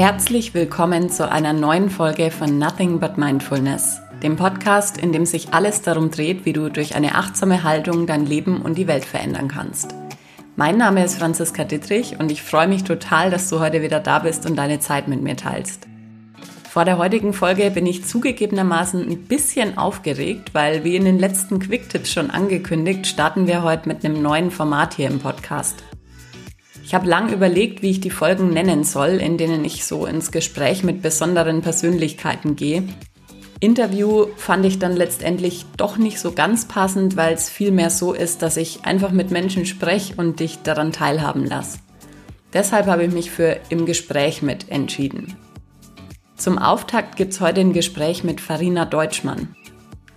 Herzlich willkommen zu einer neuen Folge von Nothing But Mindfulness, dem Podcast, in dem sich alles darum dreht, wie du durch eine achtsame Haltung dein Leben und die Welt verändern kannst. Mein Name ist Franziska Dittrich und ich freue mich total, dass du heute wieder da bist und deine Zeit mit mir teilst. Vor der heutigen Folge bin ich zugegebenermaßen ein bisschen aufgeregt, weil wie in den letzten Quick-Tipps schon angekündigt, starten wir heute mit einem neuen Format hier im Podcast. Ich habe lang überlegt, wie ich die Folgen nennen soll, in denen ich so ins Gespräch mit besonderen Persönlichkeiten gehe. Interview fand ich dann letztendlich doch nicht so ganz passend, weil es vielmehr so ist, dass ich einfach mit Menschen spreche und dich daran teilhaben lasse. Deshalb habe ich mich für im Gespräch mit entschieden. Zum Auftakt gibt es heute ein Gespräch mit Farina Deutschmann.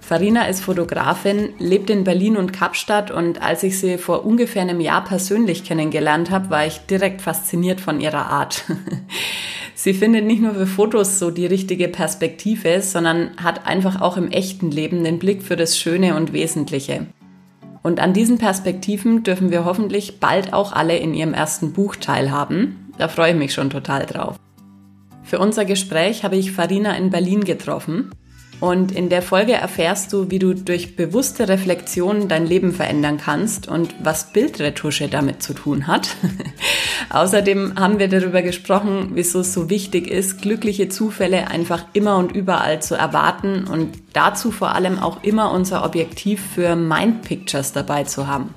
Farina ist Fotografin, lebt in Berlin und Kapstadt und als ich sie vor ungefähr einem Jahr persönlich kennengelernt habe, war ich direkt fasziniert von ihrer Art. sie findet nicht nur für Fotos so die richtige Perspektive, sondern hat einfach auch im echten Leben den Blick für das Schöne und Wesentliche. Und an diesen Perspektiven dürfen wir hoffentlich bald auch alle in ihrem ersten Buch teilhaben. Da freue ich mich schon total drauf. Für unser Gespräch habe ich Farina in Berlin getroffen und in der Folge erfährst du, wie du durch bewusste Reflexion dein Leben verändern kannst und was Bildretusche damit zu tun hat. Außerdem haben wir darüber gesprochen, wieso es so wichtig ist, glückliche Zufälle einfach immer und überall zu erwarten und dazu vor allem auch immer unser Objektiv für Mind Pictures dabei zu haben.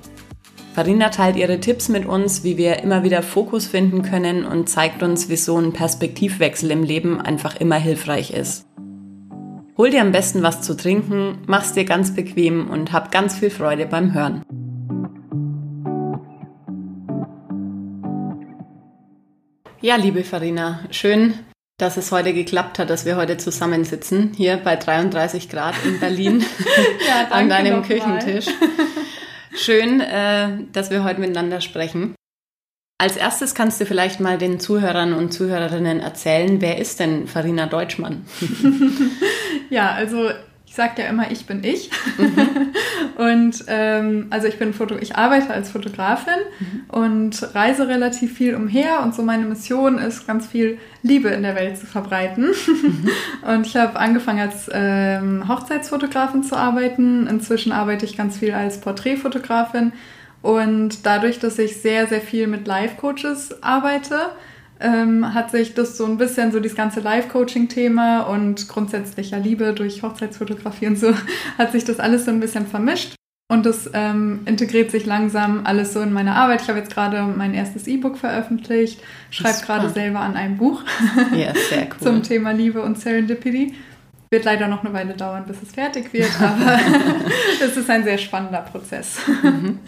Farina teilt ihre Tipps mit uns, wie wir immer wieder Fokus finden können und zeigt uns, wieso ein Perspektivwechsel im Leben einfach immer hilfreich ist. Hol dir am besten was zu trinken, mach's dir ganz bequem und hab ganz viel Freude beim Hören. Ja, liebe Farina, schön, dass es heute geklappt hat, dass wir heute zusammensitzen, hier bei 33 Grad in Berlin ja, an deinem Küchentisch. Schön, äh, dass wir heute miteinander sprechen. Als erstes kannst du vielleicht mal den Zuhörern und Zuhörerinnen erzählen, wer ist denn Farina Deutschmann? ja, also ich sage ja immer, ich bin ich. Mhm. und ähm, also ich bin Foto, ich arbeite als Fotografin mhm. und reise relativ viel umher und so meine Mission ist, ganz viel Liebe in der Welt zu verbreiten. Mhm. und ich habe angefangen als ähm, Hochzeitsfotografin zu arbeiten. Inzwischen arbeite ich ganz viel als Porträtfotografin und dadurch, dass ich sehr, sehr viel mit Life-Coaches arbeite, ähm, hat sich das so ein bisschen so dieses ganze Life-Coaching-Thema und grundsätzlicher Liebe durch Hochzeitsfotografie und so, hat sich das alles so ein bisschen vermischt. Und das ähm, integriert sich langsam alles so in meine Arbeit. Ich habe jetzt gerade mein erstes E-Book veröffentlicht, schreibe gerade selber an einem Buch ja, sehr cool. zum Thema Liebe und Serendipity. Wird leider noch eine Weile dauern, bis es fertig wird, aber es ist ein sehr spannender Prozess. Mhm.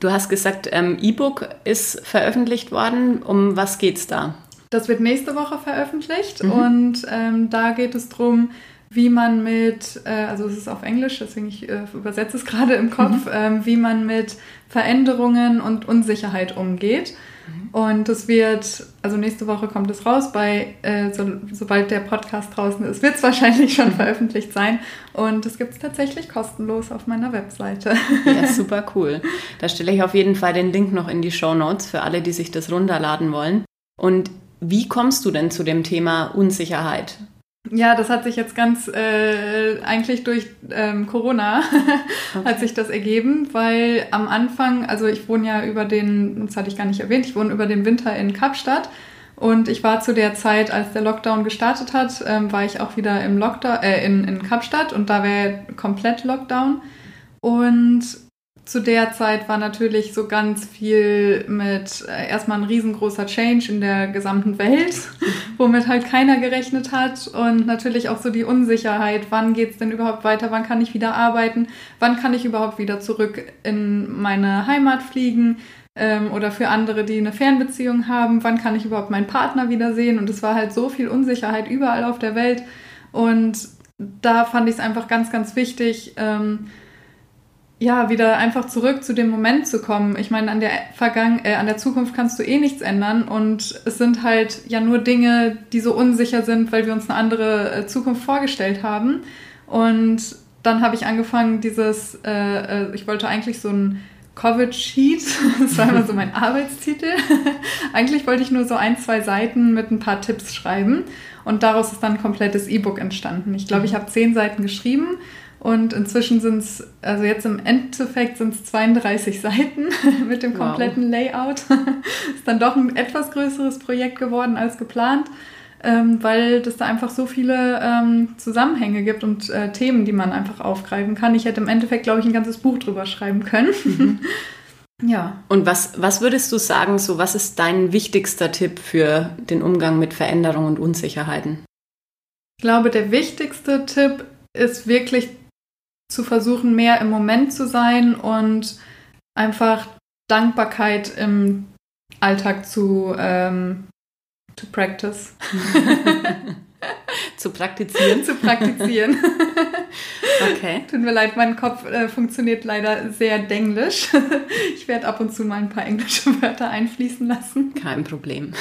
Du hast gesagt, ähm, E-Book ist veröffentlicht worden. Um was geht's da? Das wird nächste Woche veröffentlicht mhm. und ähm, da geht es darum, wie man mit, äh, also es ist auf Englisch, deswegen ich äh, übersetze es gerade im Kopf, mhm. ähm, wie man mit Veränderungen und Unsicherheit umgeht. Und es wird, also nächste Woche kommt es raus, bei, äh, so, sobald der Podcast draußen ist, wird es wahrscheinlich schon veröffentlicht sein. Und es gibt es tatsächlich kostenlos auf meiner Webseite. Ja, super cool. Da stelle ich auf jeden Fall den Link noch in die Show Notes für alle, die sich das runterladen wollen. Und wie kommst du denn zu dem Thema Unsicherheit? Ja, das hat sich jetzt ganz äh, eigentlich durch ähm, Corona okay. hat sich das ergeben, weil am Anfang, also ich wohne ja über den, das hatte ich gar nicht erwähnt, ich wohne über den Winter in Kapstadt und ich war zu der Zeit, als der Lockdown gestartet hat, ähm, war ich auch wieder im Lockdown, äh, in, in Kapstadt und da wäre komplett Lockdown und zu der Zeit war natürlich so ganz viel mit äh, erstmal ein riesengroßer Change in der gesamten Welt, womit halt keiner gerechnet hat. Und natürlich auch so die Unsicherheit, wann geht es denn überhaupt weiter, wann kann ich wieder arbeiten, wann kann ich überhaupt wieder zurück in meine Heimat fliegen ähm, oder für andere, die eine Fernbeziehung haben, wann kann ich überhaupt meinen Partner wiedersehen? Und es war halt so viel Unsicherheit überall auf der Welt. Und da fand ich es einfach ganz, ganz wichtig, ähm, ja, wieder einfach zurück zu dem Moment zu kommen. Ich meine, an der Vergangen äh, an der Zukunft kannst du eh nichts ändern und es sind halt ja nur Dinge, die so unsicher sind, weil wir uns eine andere äh, Zukunft vorgestellt haben. Und dann habe ich angefangen, dieses, äh, äh ich wollte eigentlich so ein Covid Sheet. Das war immer so mein Arbeitstitel. Eigentlich wollte ich nur so ein, zwei Seiten mit ein paar Tipps schreiben und daraus ist dann ein komplettes E-Book entstanden. Ich glaube, ich mhm. habe zehn Seiten geschrieben und inzwischen sind es, also jetzt im Endeffekt sind es 32 Seiten mit dem kompletten wow. Layout. ist dann doch ein etwas größeres Projekt geworden als geplant ähm, weil es da einfach so viele ähm, Zusammenhänge gibt und äh, Themen, die man einfach aufgreifen kann. Ich hätte im Endeffekt, glaube ich, ein ganzes Buch drüber schreiben können. Mhm. ja. Und was, was würdest du sagen, so was ist dein wichtigster Tipp für den Umgang mit Veränderungen und Unsicherheiten? Ich glaube, der wichtigste Tipp ist wirklich zu versuchen, mehr im Moment zu sein und einfach Dankbarkeit im Alltag zu ähm, To practice. zu praktizieren. zu praktizieren. okay. Tut mir leid, mein Kopf äh, funktioniert leider sehr denglisch. ich werde ab und zu mal ein paar englische Wörter einfließen lassen. Kein Problem.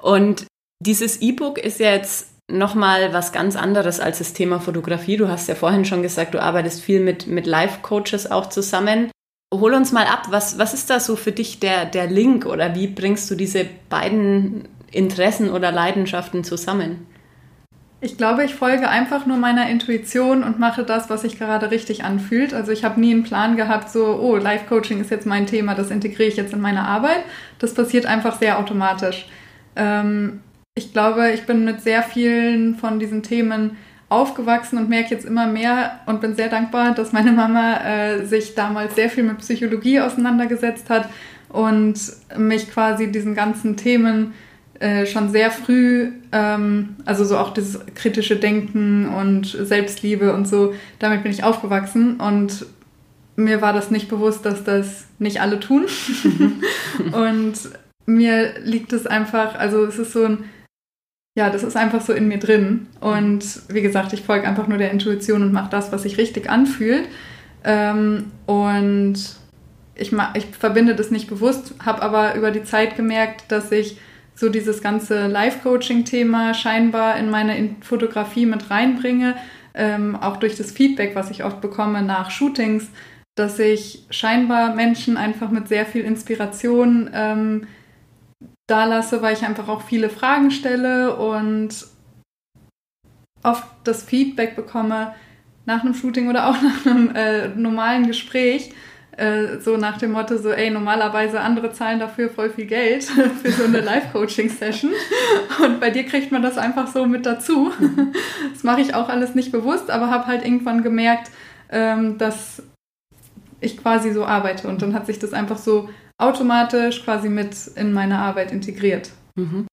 und dieses E-Book ist jetzt nochmal was ganz anderes als das Thema Fotografie. Du hast ja vorhin schon gesagt, du arbeitest viel mit, mit Life-Coaches auch zusammen. Hol uns mal ab, was, was ist da so für dich der, der Link oder wie bringst du diese beiden Interessen oder Leidenschaften zusammen? Ich glaube, ich folge einfach nur meiner Intuition und mache das, was sich gerade richtig anfühlt. Also ich habe nie einen Plan gehabt, so, oh, Life Coaching ist jetzt mein Thema, das integriere ich jetzt in meine Arbeit. Das passiert einfach sehr automatisch. Ähm, ich glaube, ich bin mit sehr vielen von diesen Themen aufgewachsen und merke jetzt immer mehr und bin sehr dankbar, dass meine Mama äh, sich damals sehr viel mit Psychologie auseinandergesetzt hat und mich quasi diesen ganzen Themen äh, schon sehr früh, ähm, also so auch dieses kritische Denken und Selbstliebe und so, damit bin ich aufgewachsen und mir war das nicht bewusst, dass das nicht alle tun. und mir liegt es einfach, also es ist so ein ja, das ist einfach so in mir drin. Und wie gesagt, ich folge einfach nur der Intuition und mache das, was sich richtig anfühlt. Ähm, und ich, ich verbinde das nicht bewusst, habe aber über die Zeit gemerkt, dass ich so dieses ganze Life-Coaching-Thema scheinbar in meine Fotografie mit reinbringe, ähm, auch durch das Feedback, was ich oft bekomme nach Shootings, dass ich scheinbar Menschen einfach mit sehr viel Inspiration ähm, da lasse, weil ich einfach auch viele Fragen stelle und oft das Feedback bekomme nach einem Shooting oder auch nach einem äh, normalen Gespräch, äh, so nach dem Motto so, ey, normalerweise andere zahlen dafür voll viel Geld für so eine Live-Coaching-Session. Und bei dir kriegt man das einfach so mit dazu. Das mache ich auch alles nicht bewusst, aber habe halt irgendwann gemerkt, ähm, dass ich quasi so arbeite. Und dann hat sich das einfach so automatisch quasi mit in meine Arbeit integriert. Mhm.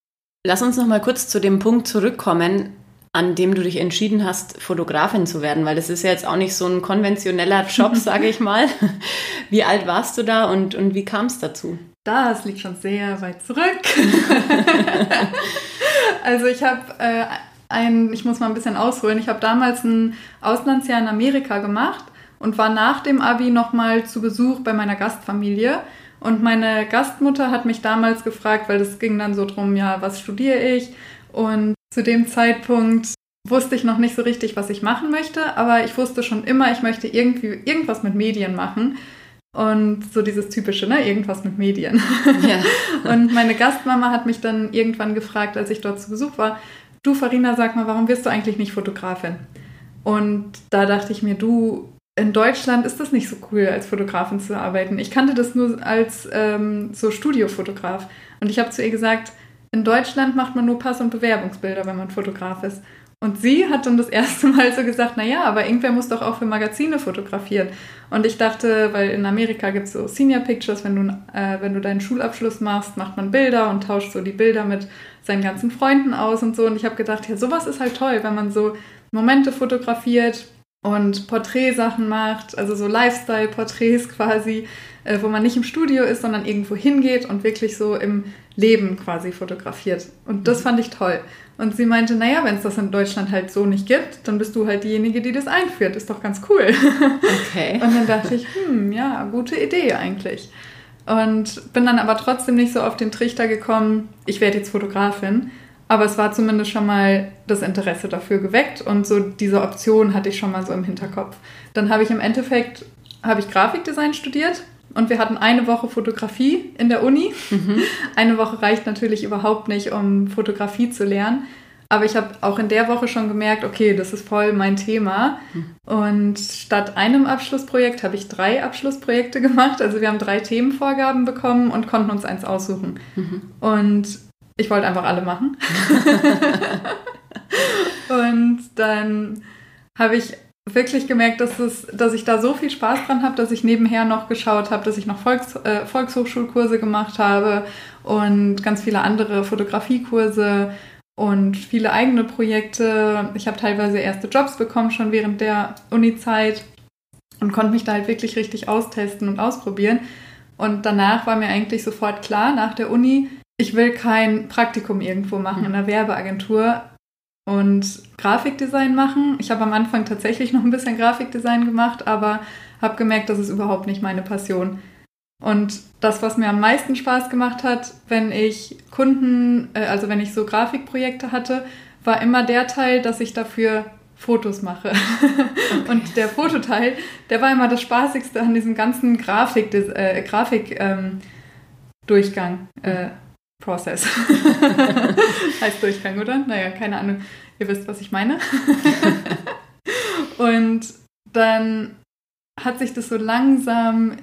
Lass uns noch mal kurz zu dem Punkt zurückkommen, an dem du dich entschieden hast, Fotografin zu werden, weil das ist ja jetzt auch nicht so ein konventioneller Job, sage ich mal. Wie alt warst du da und, und wie kam es dazu? Das liegt schon sehr weit zurück. also ich habe äh, ein, ich muss mal ein bisschen ausholen, ich habe damals ein Auslandsjahr in Amerika gemacht und war nach dem Abi nochmal zu Besuch bei meiner Gastfamilie und meine Gastmutter hat mich damals gefragt, weil es ging dann so drum, ja, was studiere ich? Und zu dem Zeitpunkt wusste ich noch nicht so richtig, was ich machen möchte, aber ich wusste schon immer, ich möchte irgendwie irgendwas mit Medien machen. Und so dieses typische, ne, irgendwas mit Medien. Ja. und meine Gastmama hat mich dann irgendwann gefragt, als ich dort zu Besuch war, du Farina, sag mal, warum wirst du eigentlich nicht Fotografin? Und da dachte ich mir, du, in Deutschland ist das nicht so cool, als Fotografin zu arbeiten. Ich kannte das nur als ähm, so Studiofotograf. Und ich habe zu ihr gesagt, in Deutschland macht man nur Pass- und Bewerbungsbilder, wenn man Fotograf ist. Und sie hat dann das erste Mal so gesagt, naja, aber irgendwer muss doch auch für Magazine fotografieren. Und ich dachte, weil in Amerika gibt es so Senior Pictures, wenn du, äh, wenn du deinen Schulabschluss machst, macht man Bilder und tauscht so die Bilder mit seinen ganzen Freunden aus und so. Und ich habe gedacht, ja, sowas ist halt toll, wenn man so Momente fotografiert, und Porträtsachen macht, also so Lifestyle-Porträts quasi, äh, wo man nicht im Studio ist, sondern irgendwo hingeht und wirklich so im Leben quasi fotografiert. Und das mhm. fand ich toll. Und sie meinte, naja, wenn es das in Deutschland halt so nicht gibt, dann bist du halt diejenige, die das einführt. Ist doch ganz cool. Okay. Und dann dachte ich, hm, ja, gute Idee eigentlich. Und bin dann aber trotzdem nicht so auf den Trichter gekommen, ich werde jetzt Fotografin, aber es war zumindest schon mal das Interesse dafür geweckt und so diese Option hatte ich schon mal so im Hinterkopf. Dann habe ich im Endeffekt habe ich Grafikdesign studiert und wir hatten eine Woche Fotografie in der Uni. Mhm. Eine Woche reicht natürlich überhaupt nicht, um Fotografie zu lernen. Aber ich habe auch in der Woche schon gemerkt, okay, das ist voll mein Thema. Mhm. Und statt einem Abschlussprojekt habe ich drei Abschlussprojekte gemacht. Also wir haben drei Themenvorgaben bekommen und konnten uns eins aussuchen. Mhm. Und ich wollte einfach alle machen. und dann habe ich wirklich gemerkt, dass, es, dass ich da so viel Spaß dran habe, dass ich nebenher noch geschaut habe, dass ich noch Volks, äh, Volkshochschulkurse gemacht habe und ganz viele andere Fotografiekurse und viele eigene Projekte. Ich habe teilweise erste Jobs bekommen schon während der Uni-Zeit und konnte mich da halt wirklich richtig austesten und ausprobieren. Und danach war mir eigentlich sofort klar, nach der Uni, ich will kein Praktikum irgendwo machen in einer Werbeagentur und Grafikdesign machen. Ich habe am Anfang tatsächlich noch ein bisschen Grafikdesign gemacht, aber habe gemerkt, das ist überhaupt nicht meine Passion. Und das, was mir am meisten Spaß gemacht hat, wenn ich Kunden, äh, also wenn ich so Grafikprojekte hatte, war immer der Teil, dass ich dafür Fotos mache. Okay. Und der Fototeil, der war immer das Spaßigste an diesem ganzen Grafik, äh, Grafik ähm, Durchgang. Äh, Process. heißt Durchgang, oder? Naja, keine Ahnung. Ihr wisst, was ich meine. und dann hat sich das so langsam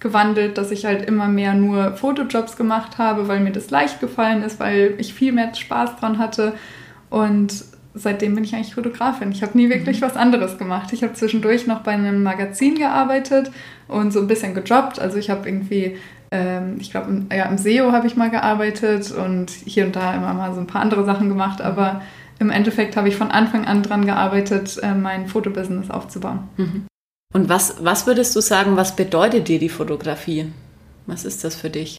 gewandelt, dass ich halt immer mehr nur Fotojobs gemacht habe, weil mir das leicht gefallen ist, weil ich viel mehr Spaß dran hatte. Und seitdem bin ich eigentlich Fotografin. Ich habe nie wirklich mhm. was anderes gemacht. Ich habe zwischendurch noch bei einem Magazin gearbeitet und so ein bisschen gejobbt. Also ich habe irgendwie ich glaube, ja, im SEO habe ich mal gearbeitet und hier und da immer mal so ein paar andere Sachen gemacht, aber im Endeffekt habe ich von Anfang an dran gearbeitet, äh, mein Fotobusiness aufzubauen. Mhm. Und was, was würdest du sagen, was bedeutet dir die Fotografie? Was ist das für dich?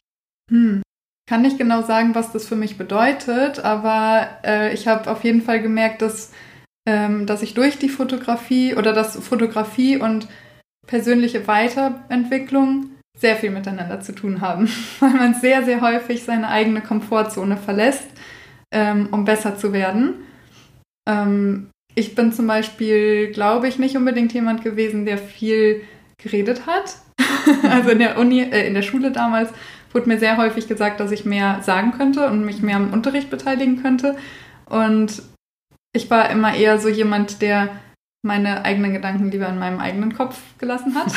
Hm. Kann nicht genau sagen, was das für mich bedeutet, aber äh, ich habe auf jeden Fall gemerkt, dass, ähm, dass ich durch die Fotografie oder dass Fotografie und persönliche Weiterentwicklung sehr viel miteinander zu tun haben, weil man sehr, sehr häufig seine eigene Komfortzone verlässt, ähm, um besser zu werden. Ähm, ich bin zum Beispiel, glaube ich, nicht unbedingt jemand gewesen, der viel geredet hat. also in der Uni, äh, in der Schule damals wurde mir sehr häufig gesagt, dass ich mehr sagen könnte und mich mehr am Unterricht beteiligen könnte. Und ich war immer eher so jemand, der meine eigenen Gedanken lieber in meinem eigenen Kopf gelassen hat.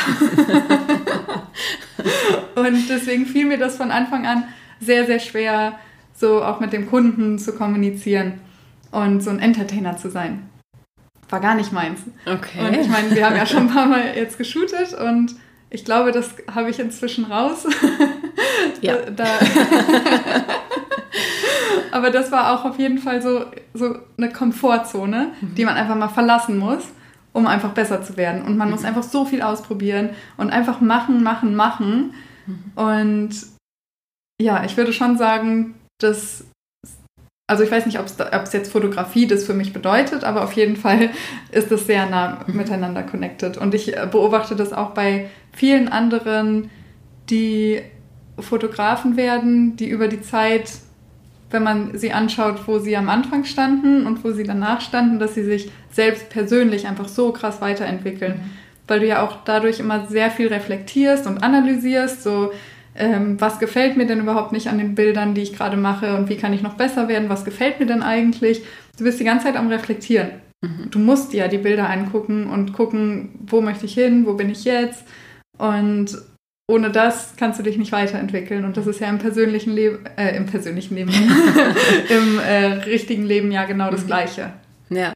und deswegen fiel mir das von Anfang an sehr, sehr schwer, so auch mit dem Kunden zu kommunizieren und so ein Entertainer zu sein. War gar nicht meins. Okay. Und ich meine, wir haben ja schon ein paar Mal jetzt geshootet und ich glaube, das habe ich inzwischen raus. Ja. da, aber das war auch auf jeden Fall so, so eine Komfortzone, mhm. die man einfach mal verlassen muss um einfach besser zu werden. Und man muss mhm. einfach so viel ausprobieren und einfach machen, machen, machen. Mhm. Und ja, ich würde schon sagen, dass, also ich weiß nicht, ob es jetzt Fotografie das für mich bedeutet, aber auf jeden Fall ist es sehr nah mhm. miteinander connected. Und ich äh, beobachte das auch bei vielen anderen, die Fotografen werden, die über die Zeit wenn man sie anschaut, wo sie am Anfang standen und wo sie danach standen, dass sie sich selbst persönlich einfach so krass weiterentwickeln. Mhm. Weil du ja auch dadurch immer sehr viel reflektierst und analysierst, so ähm, was gefällt mir denn überhaupt nicht an den Bildern, die ich gerade mache und wie kann ich noch besser werden, was gefällt mir denn eigentlich. Du bist die ganze Zeit am Reflektieren. Mhm. Du musst dir ja die Bilder angucken und gucken, wo möchte ich hin, wo bin ich jetzt. Und ohne das kannst du dich nicht weiterentwickeln. Und das ist ja im persönlichen Leben, äh, im persönlichen Leben, im äh, richtigen Leben ja genau das mhm. Gleiche. Ja.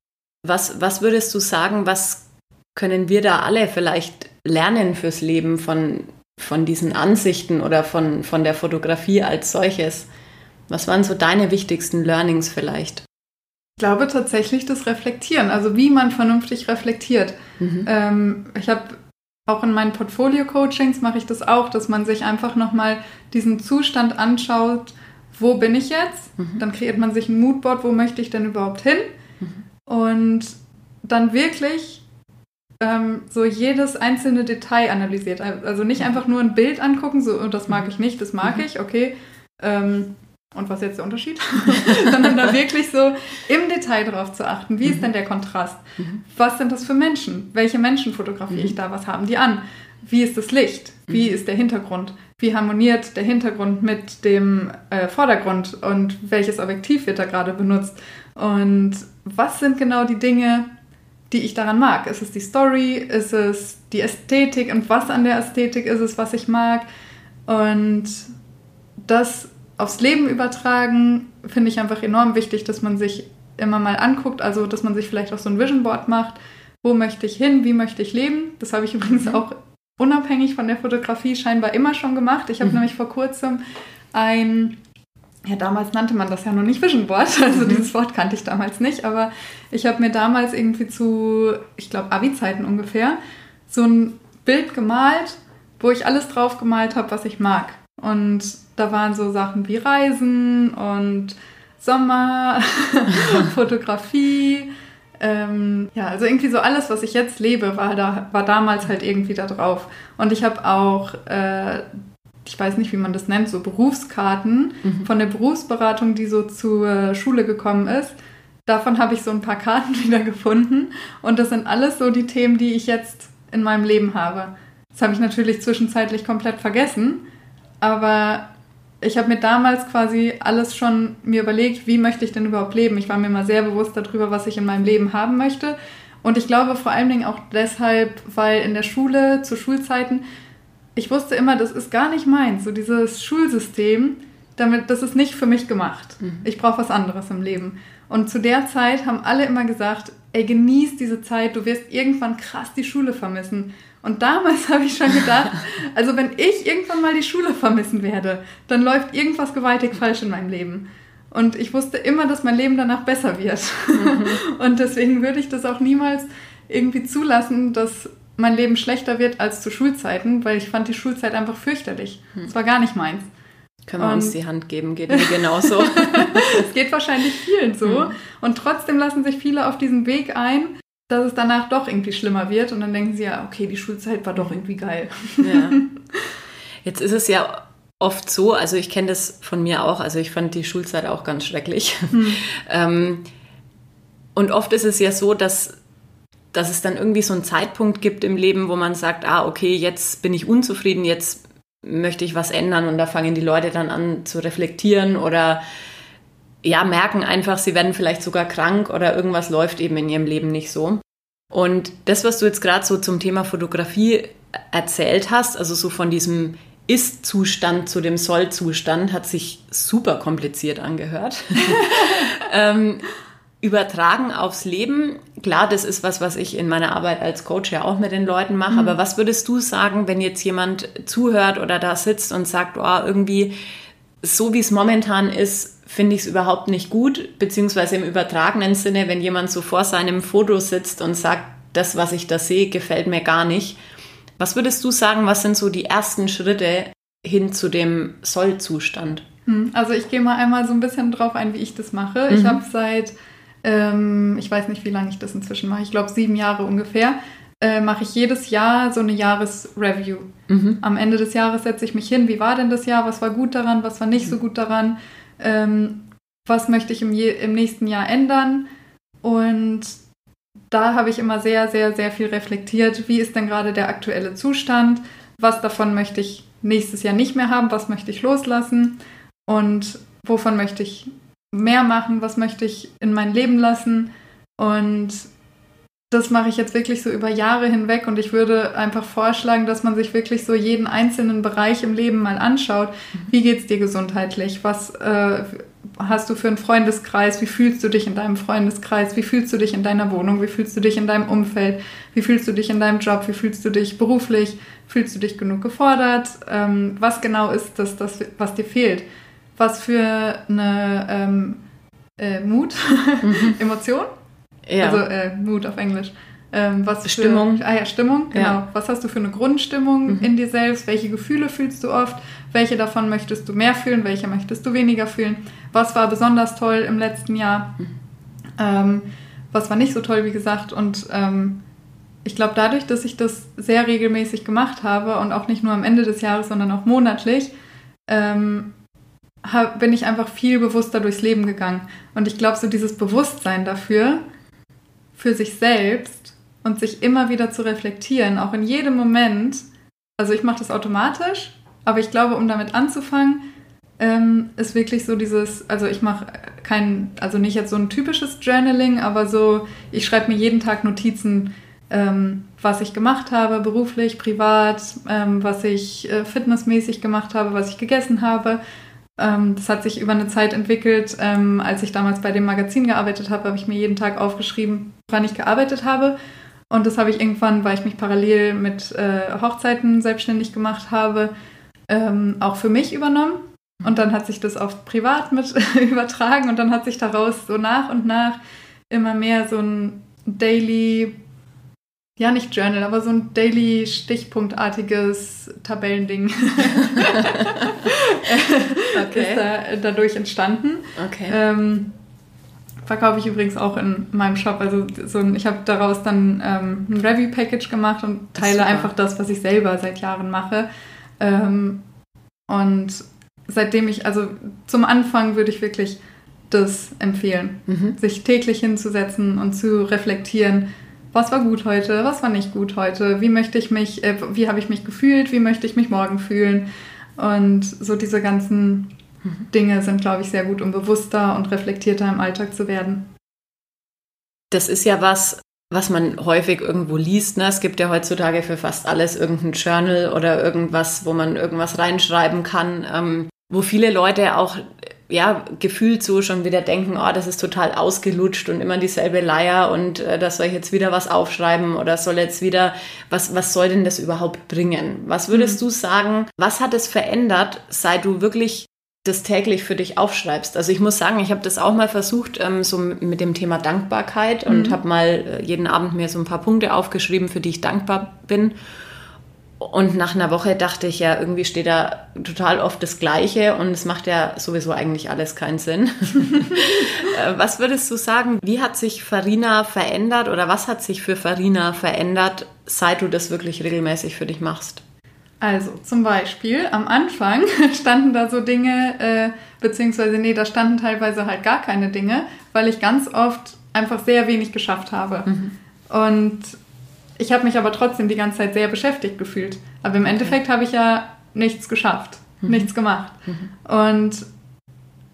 Was, was würdest du sagen, was können wir da alle vielleicht lernen fürs Leben von, von diesen Ansichten oder von, von der Fotografie als solches? Was waren so deine wichtigsten Learnings vielleicht? Ich glaube tatsächlich das Reflektieren, also wie man vernünftig reflektiert. Mhm. Ähm, ich habe auch in meinen Portfolio-Coachings mache ich das auch, dass man sich einfach nochmal diesen Zustand anschaut, wo bin ich jetzt? Mhm. Dann kreiert man sich ein Moodboard, wo möchte ich denn überhaupt hin? Mhm. Und dann wirklich ähm, so jedes einzelne Detail analysiert. Also nicht mhm. einfach nur ein Bild angucken, so, oh, das mag mhm. ich nicht, das mag mhm. ich, okay. Ähm, und was ist jetzt der Unterschied? Sondern da wirklich so im Detail drauf zu achten. Wie ist mhm. denn der Kontrast? Mhm. Was sind das für Menschen? Welche Menschen fotografiere mhm. ich da? Was haben die an? Wie ist das Licht? Wie mhm. ist der Hintergrund? Wie harmoniert der Hintergrund mit dem äh, Vordergrund? Und welches Objektiv wird da gerade benutzt? Und was sind genau die Dinge, die ich daran mag? Ist es die Story? Ist es die Ästhetik? Und was an der Ästhetik ist es, was ich mag? Und das aufs Leben übertragen, finde ich einfach enorm wichtig, dass man sich immer mal anguckt, also dass man sich vielleicht auch so ein Vision Board macht. Wo möchte ich hin? Wie möchte ich leben? Das habe ich übrigens mhm. auch unabhängig von der Fotografie scheinbar immer schon gemacht. Ich habe mhm. nämlich vor kurzem ein, ja damals nannte man das ja noch nicht Vision Board, also mhm. dieses Wort kannte ich damals nicht, aber ich habe mir damals irgendwie zu, ich glaube Abi-Zeiten ungefähr, so ein Bild gemalt, wo ich alles drauf gemalt habe, was ich mag. Und da waren so Sachen wie Reisen und Sommer, Fotografie. Ähm, ja, also irgendwie so alles, was ich jetzt lebe, war, da, war damals halt irgendwie da drauf. Und ich habe auch, äh, ich weiß nicht, wie man das nennt, so Berufskarten mhm. von der Berufsberatung, die so zur Schule gekommen ist. Davon habe ich so ein paar Karten wieder gefunden. Und das sind alles so die Themen, die ich jetzt in meinem Leben habe. Das habe ich natürlich zwischenzeitlich komplett vergessen. Aber ich habe mir damals quasi alles schon mir überlegt, wie möchte ich denn überhaupt leben. Ich war mir mal sehr bewusst darüber, was ich in meinem Leben haben möchte. Und ich glaube vor allen Dingen auch deshalb, weil in der Schule, zu Schulzeiten, ich wusste immer, das ist gar nicht meins. So dieses Schulsystem, damit, das ist nicht für mich gemacht. Mhm. Ich brauche was anderes im Leben. Und zu der Zeit haben alle immer gesagt, ey, genieß diese Zeit, du wirst irgendwann krass die Schule vermissen. Und damals habe ich schon gedacht, also wenn ich irgendwann mal die Schule vermissen werde, dann läuft irgendwas gewaltig falsch in meinem Leben. Und ich wusste immer, dass mein Leben danach besser wird. Mhm. Und deswegen würde ich das auch niemals irgendwie zulassen, dass mein Leben schlechter wird als zu Schulzeiten, weil ich fand die Schulzeit einfach fürchterlich. Es mhm. war gar nicht meins. Können wir und uns die Hand geben, geht mir genauso. Es geht wahrscheinlich vielen so. Mhm. Und trotzdem lassen sich viele auf diesen Weg ein, dass es danach doch irgendwie schlimmer wird und dann denken sie ja, okay, die Schulzeit war doch irgendwie geil. Ja. Jetzt ist es ja oft so, also ich kenne das von mir auch, also ich fand die Schulzeit auch ganz schrecklich. Hm. ähm, und oft ist es ja so, dass, dass es dann irgendwie so einen Zeitpunkt gibt im Leben, wo man sagt, ah, okay, jetzt bin ich unzufrieden, jetzt möchte ich was ändern und da fangen die Leute dann an zu reflektieren oder ja, merken einfach, sie werden vielleicht sogar krank oder irgendwas läuft eben in ihrem Leben nicht so. Und das, was du jetzt gerade so zum Thema Fotografie erzählt hast, also so von diesem Ist-Zustand zu dem Soll-Zustand, hat sich super kompliziert angehört. ähm, übertragen aufs Leben, klar, das ist was, was ich in meiner Arbeit als Coach ja auch mit den Leuten mache, mhm. aber was würdest du sagen, wenn jetzt jemand zuhört oder da sitzt und sagt, oh, irgendwie so wie es momentan ist, finde ich es überhaupt nicht gut, beziehungsweise im übertragenen Sinne, wenn jemand so vor seinem Foto sitzt und sagt, das, was ich da sehe, gefällt mir gar nicht. Was würdest du sagen, was sind so die ersten Schritte hin zu dem Sollzustand? Hm, also ich gehe mal einmal so ein bisschen drauf ein, wie ich das mache. Mhm. Ich habe seit, ähm, ich weiß nicht, wie lange ich das inzwischen mache, ich glaube sieben Jahre ungefähr, äh, mache ich jedes Jahr so eine Jahresreview. Mhm. Am Ende des Jahres setze ich mich hin, wie war denn das Jahr, was war gut daran, was war nicht so gut daran, ähm, was möchte ich im, im nächsten Jahr ändern. Und da habe ich immer sehr, sehr, sehr viel reflektiert, wie ist denn gerade der aktuelle Zustand, was davon möchte ich nächstes Jahr nicht mehr haben, was möchte ich loslassen? Und wovon möchte ich mehr machen, was möchte ich in mein Leben lassen. Und das mache ich jetzt wirklich so über Jahre hinweg und ich würde einfach vorschlagen, dass man sich wirklich so jeden einzelnen Bereich im Leben mal anschaut. Wie geht es dir gesundheitlich? Was äh, hast du für einen Freundeskreis? Wie fühlst du dich in deinem Freundeskreis? Wie fühlst du dich in deiner Wohnung? Wie fühlst du dich in deinem Umfeld? Wie fühlst du dich in deinem Job? Wie fühlst du dich beruflich? Fühlst du dich genug gefordert? Ähm, was genau ist das, das, was dir fehlt? Was für eine ähm, äh, Mut, mhm. Emotion? Ja. Also äh, Mood auf Englisch. Ähm, was Stimmung. Für, ah ja, Stimmung, genau. Ja. Was hast du für eine Grundstimmung mhm. in dir selbst? Welche Gefühle fühlst du oft? Welche davon möchtest du mehr fühlen? Welche möchtest du weniger fühlen? Was war besonders toll im letzten Jahr? Mhm. Ähm, was war nicht so toll, wie gesagt? Und ähm, ich glaube, dadurch, dass ich das sehr regelmäßig gemacht habe und auch nicht nur am Ende des Jahres, sondern auch monatlich, ähm, hab, bin ich einfach viel bewusster durchs Leben gegangen. Und ich glaube, so dieses Bewusstsein dafür, für sich selbst und sich immer wieder zu reflektieren, auch in jedem Moment, also ich mache das automatisch, aber ich glaube, um damit anzufangen, ähm, ist wirklich so dieses, also ich mache kein, also nicht jetzt so ein typisches Journaling, aber so, ich schreibe mir jeden Tag Notizen, ähm, was ich gemacht habe, beruflich, privat, ähm, was ich äh, fitnessmäßig gemacht habe, was ich gegessen habe. Ähm, das hat sich über eine Zeit entwickelt. Ähm, als ich damals bei dem Magazin gearbeitet habe, habe ich mir jeden Tag aufgeschrieben, wann ich gearbeitet habe. Und das habe ich irgendwann, weil ich mich parallel mit äh, Hochzeiten selbstständig gemacht habe, ähm, auch für mich übernommen. Und dann hat sich das auf privat mit übertragen und dann hat sich daraus so nach und nach immer mehr so ein Daily, ja nicht Journal, aber so ein Daily Stichpunktartiges Tabellending okay. ist da, dadurch entstanden. Okay. Ähm, verkaufe ich übrigens auch in meinem Shop. Also so ein, ich habe daraus dann ähm, ein Review-Package gemacht und teile einfach das, was ich selber seit Jahren mache. Ähm, und seitdem ich, also zum Anfang würde ich wirklich das empfehlen, mhm. sich täglich hinzusetzen und zu reflektieren, was war gut heute, was war nicht gut heute, wie möchte ich mich, äh, wie habe ich mich gefühlt, wie möchte ich mich morgen fühlen. Und so diese ganzen. Dinge sind, glaube ich, sehr gut, um bewusster und reflektierter im Alltag zu werden. Das ist ja was, was man häufig irgendwo liest. Ne? Es gibt ja heutzutage für fast alles irgendein Journal oder irgendwas, wo man irgendwas reinschreiben kann, ähm, wo viele Leute auch ja, gefühlt so schon wieder denken, oh, das ist total ausgelutscht und immer dieselbe Leier und äh, da soll ich jetzt wieder was aufschreiben oder soll jetzt wieder, was, was soll denn das überhaupt bringen? Was würdest mhm. du sagen, was hat es verändert, seit du wirklich das täglich für dich aufschreibst. Also ich muss sagen, ich habe das auch mal versucht, ähm, so mit dem Thema Dankbarkeit und mhm. habe mal äh, jeden Abend mir so ein paar Punkte aufgeschrieben, für die ich dankbar bin. Und nach einer Woche dachte ich ja, irgendwie steht da total oft das Gleiche und es macht ja sowieso eigentlich alles keinen Sinn. Äh, was würdest du sagen, wie hat sich Farina verändert oder was hat sich für Farina verändert, seit du das wirklich regelmäßig für dich machst? Also zum Beispiel am Anfang standen da so Dinge, äh, beziehungsweise nee, da standen teilweise halt gar keine Dinge, weil ich ganz oft einfach sehr wenig geschafft habe. Mhm. Und ich habe mich aber trotzdem die ganze Zeit sehr beschäftigt gefühlt. Aber im Endeffekt habe ich ja nichts geschafft, mhm. nichts gemacht. Mhm. Und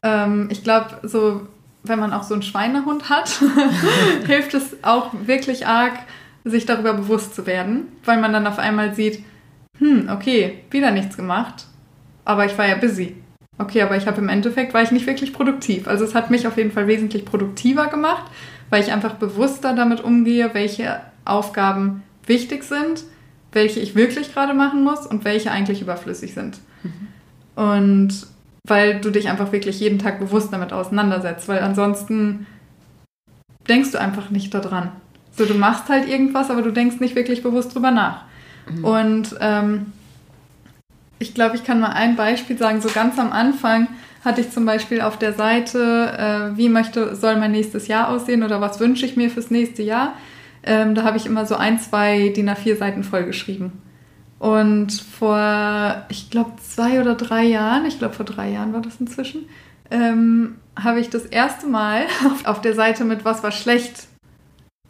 ähm, ich glaube, so wenn man auch so einen Schweinehund hat, hilft es auch wirklich arg, sich darüber bewusst zu werden, weil man dann auf einmal sieht, hm, okay, wieder nichts gemacht, aber ich war ja busy. Okay, aber ich habe im Endeffekt, war ich nicht wirklich produktiv. Also es hat mich auf jeden Fall wesentlich produktiver gemacht, weil ich einfach bewusster damit umgehe, welche Aufgaben wichtig sind, welche ich wirklich gerade machen muss und welche eigentlich überflüssig sind. Mhm. Und weil du dich einfach wirklich jeden Tag bewusst damit auseinandersetzt, weil ansonsten denkst du einfach nicht daran. So, du machst halt irgendwas, aber du denkst nicht wirklich bewusst drüber nach. Mhm. Und ähm, ich glaube, ich kann mal ein Beispiel sagen. So ganz am Anfang hatte ich zum Beispiel auf der Seite, äh, wie möchte, soll mein nächstes Jahr aussehen oder was wünsche ich mir fürs nächste Jahr. Ähm, da habe ich immer so ein, zwei DIN A4 Seiten vollgeschrieben. Und vor, ich glaube, zwei oder drei Jahren, ich glaube, vor drei Jahren war das inzwischen, ähm, habe ich das erste Mal auf der Seite mit Was war schlecht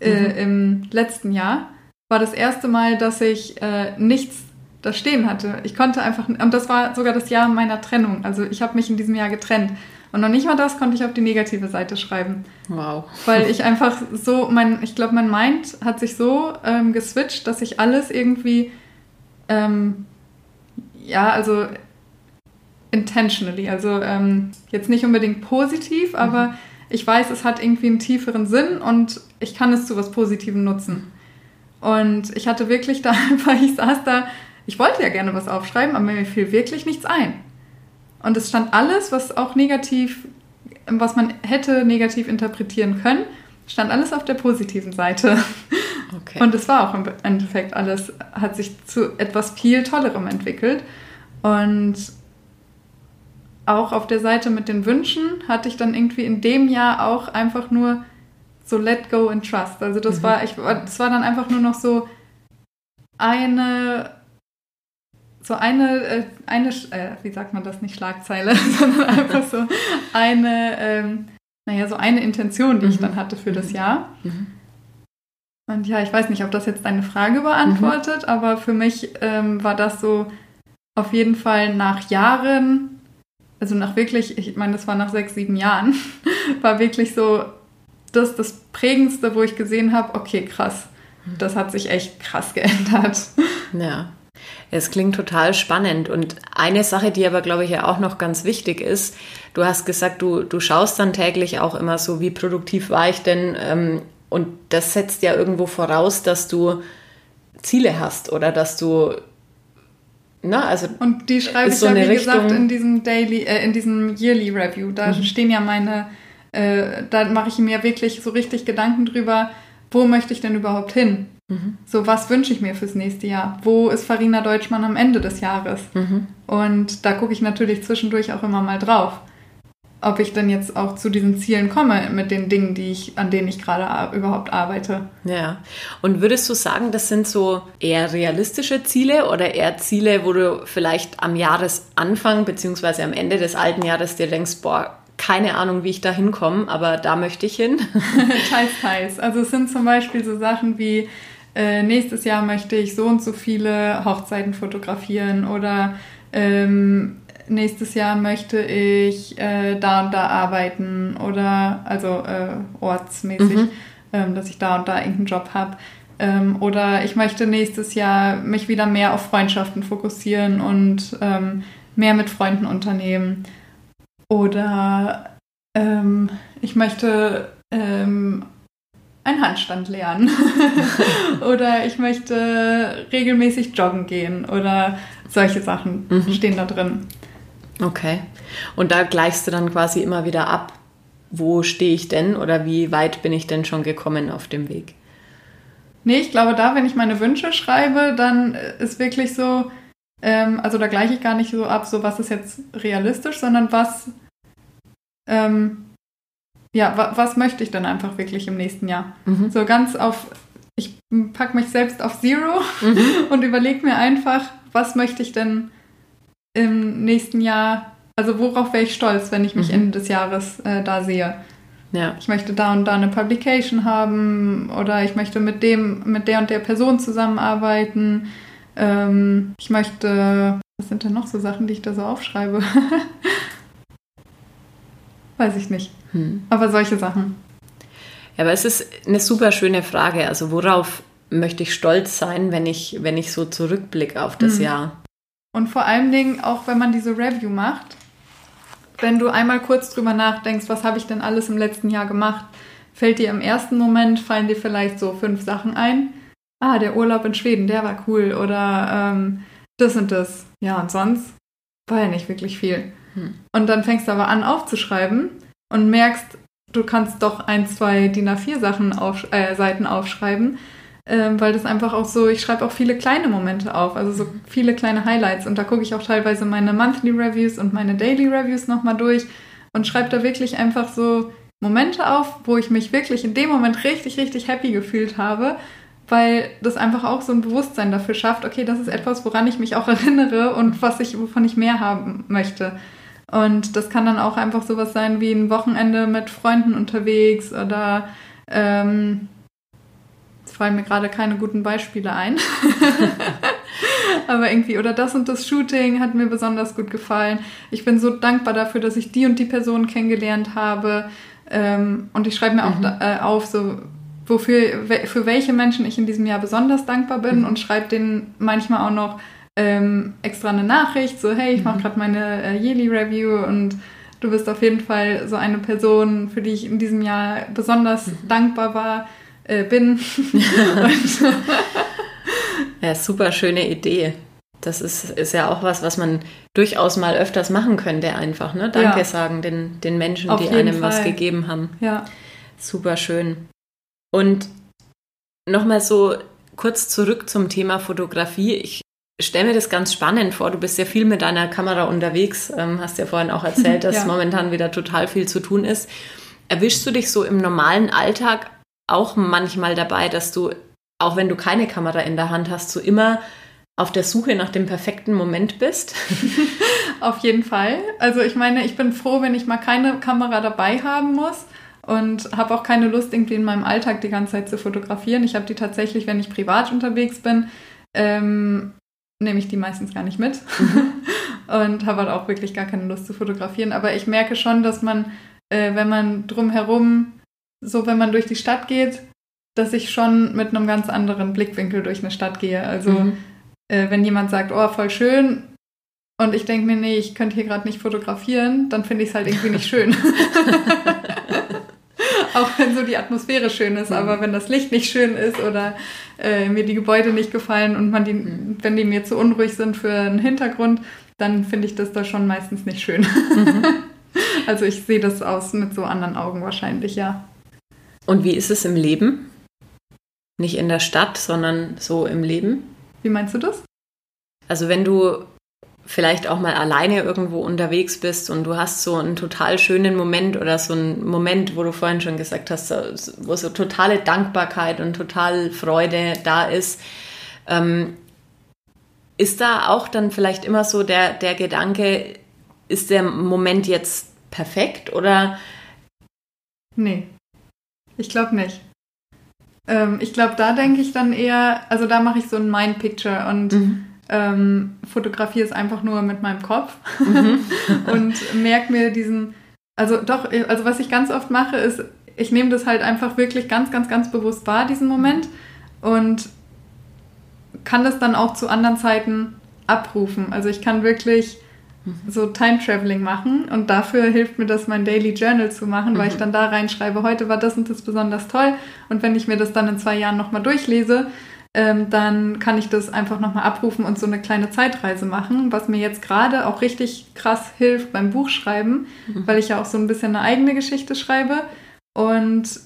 äh, mhm. im letzten Jahr war das erste Mal, dass ich äh, nichts da stehen hatte. Ich konnte einfach, und das war sogar das Jahr meiner Trennung. Also ich habe mich in diesem Jahr getrennt. Und noch nicht mal das konnte ich auf die negative Seite schreiben. Wow. Weil ich einfach so, mein, ich glaube, mein Mind hat sich so ähm, geswitcht, dass ich alles irgendwie, ähm, ja, also intentionally, also ähm, jetzt nicht unbedingt positiv, aber mhm. ich weiß, es hat irgendwie einen tieferen Sinn und ich kann es zu was Positivem nutzen. Und ich hatte wirklich da einfach, ich saß da, ich wollte ja gerne was aufschreiben, aber mir fiel wirklich nichts ein. Und es stand alles, was auch negativ, was man hätte negativ interpretieren können, stand alles auf der positiven Seite. Okay. Und es war auch im Endeffekt alles, hat sich zu etwas viel Tollerem entwickelt. Und auch auf der Seite mit den Wünschen hatte ich dann irgendwie in dem Jahr auch einfach nur so let go and trust. Also das mhm. war, ich, das war dann einfach nur noch so eine, so eine, äh, eine äh, wie sagt man das, nicht Schlagzeile, sondern einfach so eine, ähm, naja, so eine Intention, die mhm. ich dann hatte für das Jahr. Mhm. Und ja, ich weiß nicht, ob das jetzt deine Frage beantwortet, mhm. aber für mich ähm, war das so auf jeden Fall nach Jahren, also nach wirklich, ich meine, das war nach sechs, sieben Jahren, war wirklich so das, das Prägendste, wo ich gesehen habe, okay, krass, das hat sich echt krass geändert. Ja. Es klingt total spannend. Und eine Sache, die aber, glaube ich, ja auch noch ganz wichtig ist, du hast gesagt, du, du schaust dann täglich auch immer so, wie produktiv war ich denn ähm, und das setzt ja irgendwo voraus, dass du Ziele hast oder dass du na, also und die schreibe ich so ja, wie Richtung gesagt, in diesem Daily, äh, in diesem Yearly Review. Da mhm. stehen ja meine, äh, da mache ich mir wirklich so richtig Gedanken drüber, wo möchte ich denn überhaupt hin? Mhm. So, was wünsche ich mir fürs nächste Jahr? Wo ist Farina Deutschmann am Ende des Jahres? Mhm. Und da gucke ich natürlich zwischendurch auch immer mal drauf ob ich dann jetzt auch zu diesen Zielen komme mit den Dingen, die ich, an denen ich gerade überhaupt arbeite. Ja. Und würdest du sagen, das sind so eher realistische Ziele oder eher Ziele, wo du vielleicht am Jahresanfang bzw. am Ende des alten Jahres dir denkst, boah, keine Ahnung, wie ich da hinkomme, aber da möchte ich hin? teils, teils. Also es sind zum Beispiel so Sachen wie, äh, nächstes Jahr möchte ich so und so viele Hochzeiten fotografieren oder ähm, nächstes Jahr möchte ich äh, da und da arbeiten oder also äh, ortsmäßig, mhm. ähm, dass ich da und da irgendeinen Job habe. Ähm, oder ich möchte nächstes Jahr mich wieder mehr auf Freundschaften fokussieren und ähm, mehr mit Freunden unternehmen. Oder ähm, ich möchte ähm, einen Handstand lernen. oder ich möchte regelmäßig joggen gehen oder solche Sachen mhm. stehen da drin. Okay. Und da gleichst du dann quasi immer wieder ab, wo stehe ich denn oder wie weit bin ich denn schon gekommen auf dem Weg? Nee, ich glaube, da, wenn ich meine Wünsche schreibe, dann ist wirklich so, ähm, also da gleiche ich gar nicht so ab, so was ist jetzt realistisch, sondern was, ähm, ja, wa was möchte ich dann einfach wirklich im nächsten Jahr? Mhm. So ganz auf, ich packe mich selbst auf Zero mhm. und überlege mir einfach, was möchte ich denn im nächsten Jahr, also worauf wäre ich stolz, wenn ich mich mhm. Ende des Jahres äh, da sehe? Ja. Ich möchte da und da eine Publication haben oder ich möchte mit dem, mit der und der Person zusammenarbeiten. Ähm, ich möchte, was sind denn noch so Sachen, die ich da so aufschreibe? Weiß ich nicht. Hm. Aber solche Sachen. Ja, aber es ist eine super schöne Frage. Also worauf möchte ich stolz sein, wenn ich, wenn ich so zurückblicke auf das hm. Jahr? Und vor allen Dingen, auch wenn man diese Review macht, wenn du einmal kurz drüber nachdenkst, was habe ich denn alles im letzten Jahr gemacht, fällt dir im ersten Moment, fallen dir vielleicht so fünf Sachen ein. Ah, der Urlaub in Schweden, der war cool. Oder ähm, das und das. Ja, und sonst war ja nicht wirklich viel. Hm. Und dann fängst du aber an aufzuschreiben und merkst, du kannst doch ein, zwei DIN A4 Sachen auf, äh, Seiten aufschreiben ähm, weil das einfach auch so, ich schreibe auch viele kleine Momente auf, also so viele kleine Highlights und da gucke ich auch teilweise meine Monthly Reviews und meine Daily Reviews nochmal durch und schreibe da wirklich einfach so Momente auf, wo ich mich wirklich in dem Moment richtig, richtig happy gefühlt habe, weil das einfach auch so ein Bewusstsein dafür schafft, okay, das ist etwas, woran ich mich auch erinnere und was ich, wovon ich mehr haben möchte. Und das kann dann auch einfach sowas sein wie ein Wochenende mit Freunden unterwegs oder ähm, fallen mir gerade keine guten Beispiele ein. Aber irgendwie, oder das und das Shooting hat mir besonders gut gefallen. Ich bin so dankbar dafür, dass ich die und die Person kennengelernt habe. Ähm, und ich schreibe mir auch mhm. äh, auf, so wofür, für welche Menschen ich in diesem Jahr besonders dankbar bin mhm. und schreibe denen manchmal auch noch ähm, extra eine Nachricht, so hey, ich mache mhm. gerade meine äh, Yearly Review und du bist auf jeden Fall so eine Person, für die ich in diesem Jahr besonders mhm. dankbar war äh, bin. ja, super schöne Idee. Das ist, ist ja auch was, was man durchaus mal öfters machen könnte, einfach. Ne? Danke ja. sagen den, den Menschen, Auf die einem Fall. was gegeben haben. Ja. Super schön. Und nochmal so kurz zurück zum Thema Fotografie. Ich stelle mir das ganz spannend vor. Du bist ja viel mit deiner Kamera unterwegs, ähm, hast ja vorhin auch erzählt, dass ja. momentan wieder total viel zu tun ist. Erwischst du dich so im normalen Alltag auch manchmal dabei, dass du, auch wenn du keine Kamera in der Hand hast, so immer auf der Suche nach dem perfekten Moment bist? auf jeden Fall. Also ich meine, ich bin froh, wenn ich mal keine Kamera dabei haben muss und habe auch keine Lust, irgendwie in meinem Alltag die ganze Zeit zu fotografieren. Ich habe die tatsächlich, wenn ich privat unterwegs bin, ähm, nehme ich die meistens gar nicht mit mhm. und habe halt auch wirklich gar keine Lust zu fotografieren. Aber ich merke schon, dass man, äh, wenn man drumherum, so wenn man durch die Stadt geht, dass ich schon mit einem ganz anderen Blickwinkel durch eine Stadt gehe. Also mhm. äh, wenn jemand sagt, oh, voll schön, und ich denke mir, nee, ich könnte hier gerade nicht fotografieren, dann finde ich es halt irgendwie nicht schön. auch wenn so die Atmosphäre schön ist, mhm. aber wenn das Licht nicht schön ist oder äh, mir die Gebäude nicht gefallen und man die, mhm. wenn die mir zu unruhig sind für einen Hintergrund, dann finde ich das da schon meistens nicht schön. Mhm. also ich sehe das aus mit so anderen Augen wahrscheinlich, ja. Und wie ist es im Leben? Nicht in der Stadt, sondern so im Leben? Wie meinst du das? Also wenn du vielleicht auch mal alleine irgendwo unterwegs bist und du hast so einen total schönen Moment oder so einen Moment, wo du vorhin schon gesagt hast, wo so totale Dankbarkeit und total Freude da ist, ähm, ist da auch dann vielleicht immer so der, der Gedanke, ist der Moment jetzt perfekt oder? Nee, ich glaube nicht. Ähm, ich glaube, da denke ich dann eher, also da mache ich so ein Mind-Picture und mhm ähm, fotografiere es einfach nur mit meinem Kopf mhm. und merke mir diesen, also doch, also was ich ganz oft mache, ist, ich nehme das halt einfach wirklich ganz, ganz, ganz bewusst wahr, diesen Moment und kann das dann auch zu anderen Zeiten abrufen. Also ich kann wirklich mhm. so Time Traveling machen und dafür hilft mir das, mein Daily Journal zu machen, mhm. weil ich mhm. dann da reinschreibe, heute war das und das besonders toll und wenn ich mir das dann in zwei Jahren nochmal durchlese, ähm, dann kann ich das einfach nochmal abrufen und so eine kleine Zeitreise machen, was mir jetzt gerade auch richtig krass hilft beim Buchschreiben, mhm. weil ich ja auch so ein bisschen eine eigene Geschichte schreibe. Und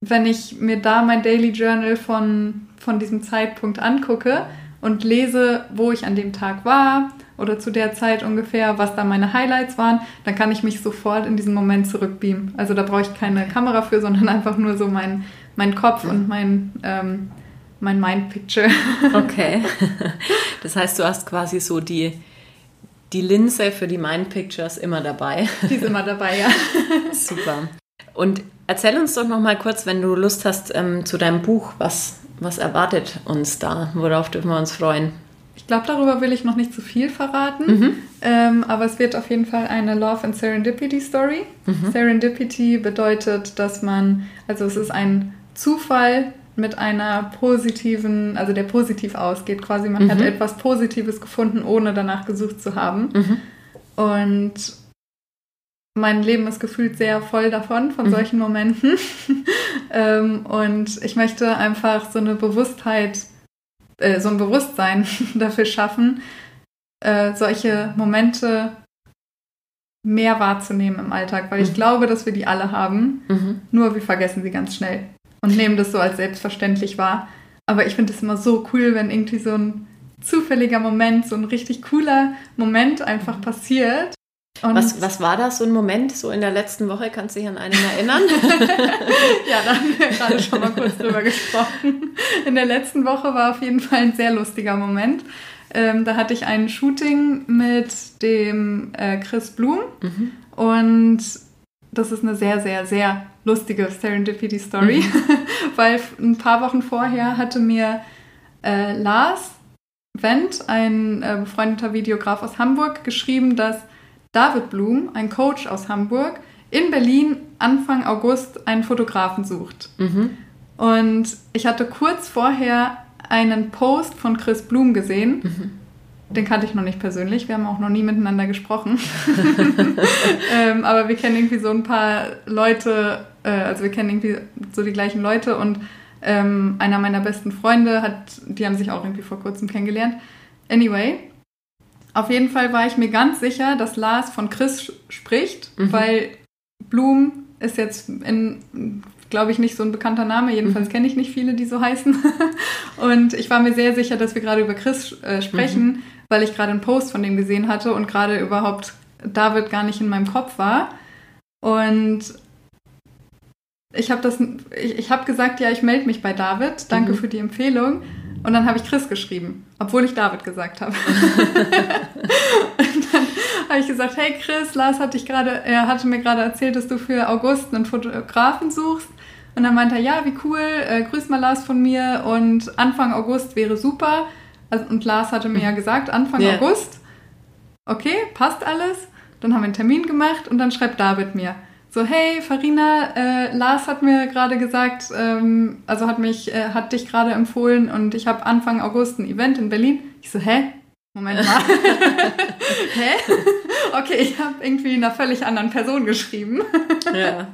wenn ich mir da mein Daily Journal von, von diesem Zeitpunkt angucke und lese, wo ich an dem Tag war oder zu der Zeit ungefähr, was da meine Highlights waren, dann kann ich mich sofort in diesen Moment zurückbeamen. Also da brauche ich keine Kamera für, sondern einfach nur so mein, mein Kopf und mein, ähm, mein Mind-Picture. Okay. Das heißt, du hast quasi so die, die Linse für die Mind-Pictures immer dabei. Die ist immer dabei, ja. Super. Und erzähl uns doch noch mal kurz, wenn du Lust hast, ähm, zu deinem Buch. Was, was erwartet uns da? Worauf dürfen wir uns freuen? Ich glaube, darüber will ich noch nicht zu viel verraten, mhm. ähm, aber es wird auf jeden Fall eine Love and Serendipity Story. Mhm. Serendipity bedeutet, dass man, also es ist ein Zufall, mit einer positiven, also der positiv ausgeht quasi. Man mhm. hat etwas Positives gefunden, ohne danach gesucht zu haben. Mhm. Und mein Leben ist gefühlt sehr voll davon, von mhm. solchen Momenten. ähm, und ich möchte einfach so eine Bewusstheit, äh, so ein Bewusstsein dafür schaffen, äh, solche Momente mehr wahrzunehmen im Alltag, weil ich mhm. glaube, dass wir die alle haben, mhm. nur wir vergessen sie ganz schnell und nehmen das so als selbstverständlich wahr. Aber ich finde es immer so cool, wenn irgendwie so ein zufälliger Moment, so ein richtig cooler Moment einfach passiert. Was, was war das, so ein Moment, so in der letzten Woche? Kannst du dich an einen erinnern? ja, da haben wir gerade schon mal kurz drüber gesprochen. In der letzten Woche war auf jeden Fall ein sehr lustiger Moment. Ähm, da hatte ich ein Shooting mit dem äh, Chris Blum mhm. und das ist eine sehr, sehr, sehr lustige Serendipity-Story, mhm. weil ein paar Wochen vorher hatte mir äh, Lars Wendt, ein äh, befreundeter Videograf aus Hamburg, geschrieben, dass David Blum, ein Coach aus Hamburg, in Berlin Anfang August einen Fotografen sucht. Mhm. Und ich hatte kurz vorher einen Post von Chris Blum gesehen. Mhm den kannte ich noch nicht persönlich. Wir haben auch noch nie miteinander gesprochen. ähm, aber wir kennen irgendwie so ein paar Leute, äh, also wir kennen irgendwie so die gleichen Leute und ähm, einer meiner besten Freunde hat, die haben sich auch irgendwie vor kurzem kennengelernt. Anyway, auf jeden Fall war ich mir ganz sicher, dass Lars von Chris spricht, mhm. weil Blum ist jetzt in, glaube ich, nicht so ein bekannter Name. Jedenfalls mhm. kenne ich nicht viele, die so heißen. und ich war mir sehr sicher, dass wir gerade über Chris äh, sprechen, mhm weil ich gerade einen Post von dem gesehen hatte und gerade überhaupt David gar nicht in meinem Kopf war. Und ich habe das, ich, ich habe gesagt, ja, ich melde mich bei David. Danke mhm. für die Empfehlung. Und dann habe ich Chris geschrieben, obwohl ich David gesagt habe. und dann habe ich gesagt, hey Chris, Lars hatte ich gerade, er hatte mir gerade erzählt, dass du für August einen Fotografen suchst. Und dann meinte er, ja, wie cool, äh, grüß mal Lars von mir und Anfang August wäre super. Also, und Lars hatte mir ja gesagt, Anfang yeah. August. Okay, passt alles. Dann haben wir einen Termin gemacht und dann schreibt David mir so, hey Farina, äh, Lars hat mir gerade gesagt, ähm, also hat mich, äh, hat dich gerade empfohlen und ich habe Anfang August ein Event in Berlin. Ich so, hä? Moment mal. hä? Okay, ich habe irgendwie einer völlig anderen Person geschrieben. ja.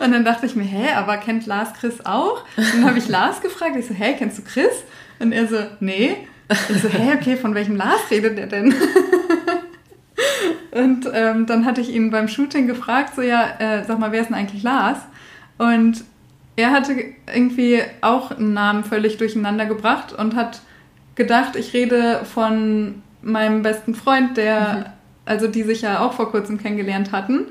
Und dann dachte ich mir, hä, aber kennt Lars Chris auch? Und dann habe ich Lars gefragt, ich so, hä, kennst du Chris? Und er so, nee. Ich so, hä, okay, von welchem Lars redet der denn? Und ähm, dann hatte ich ihn beim Shooting gefragt, so ja, äh, sag mal, wer ist denn eigentlich Lars? Und er hatte irgendwie auch einen Namen völlig durcheinander gebracht und hat gedacht, ich rede von meinem besten Freund, der, mhm. also die sich ja auch vor kurzem kennengelernt hatten.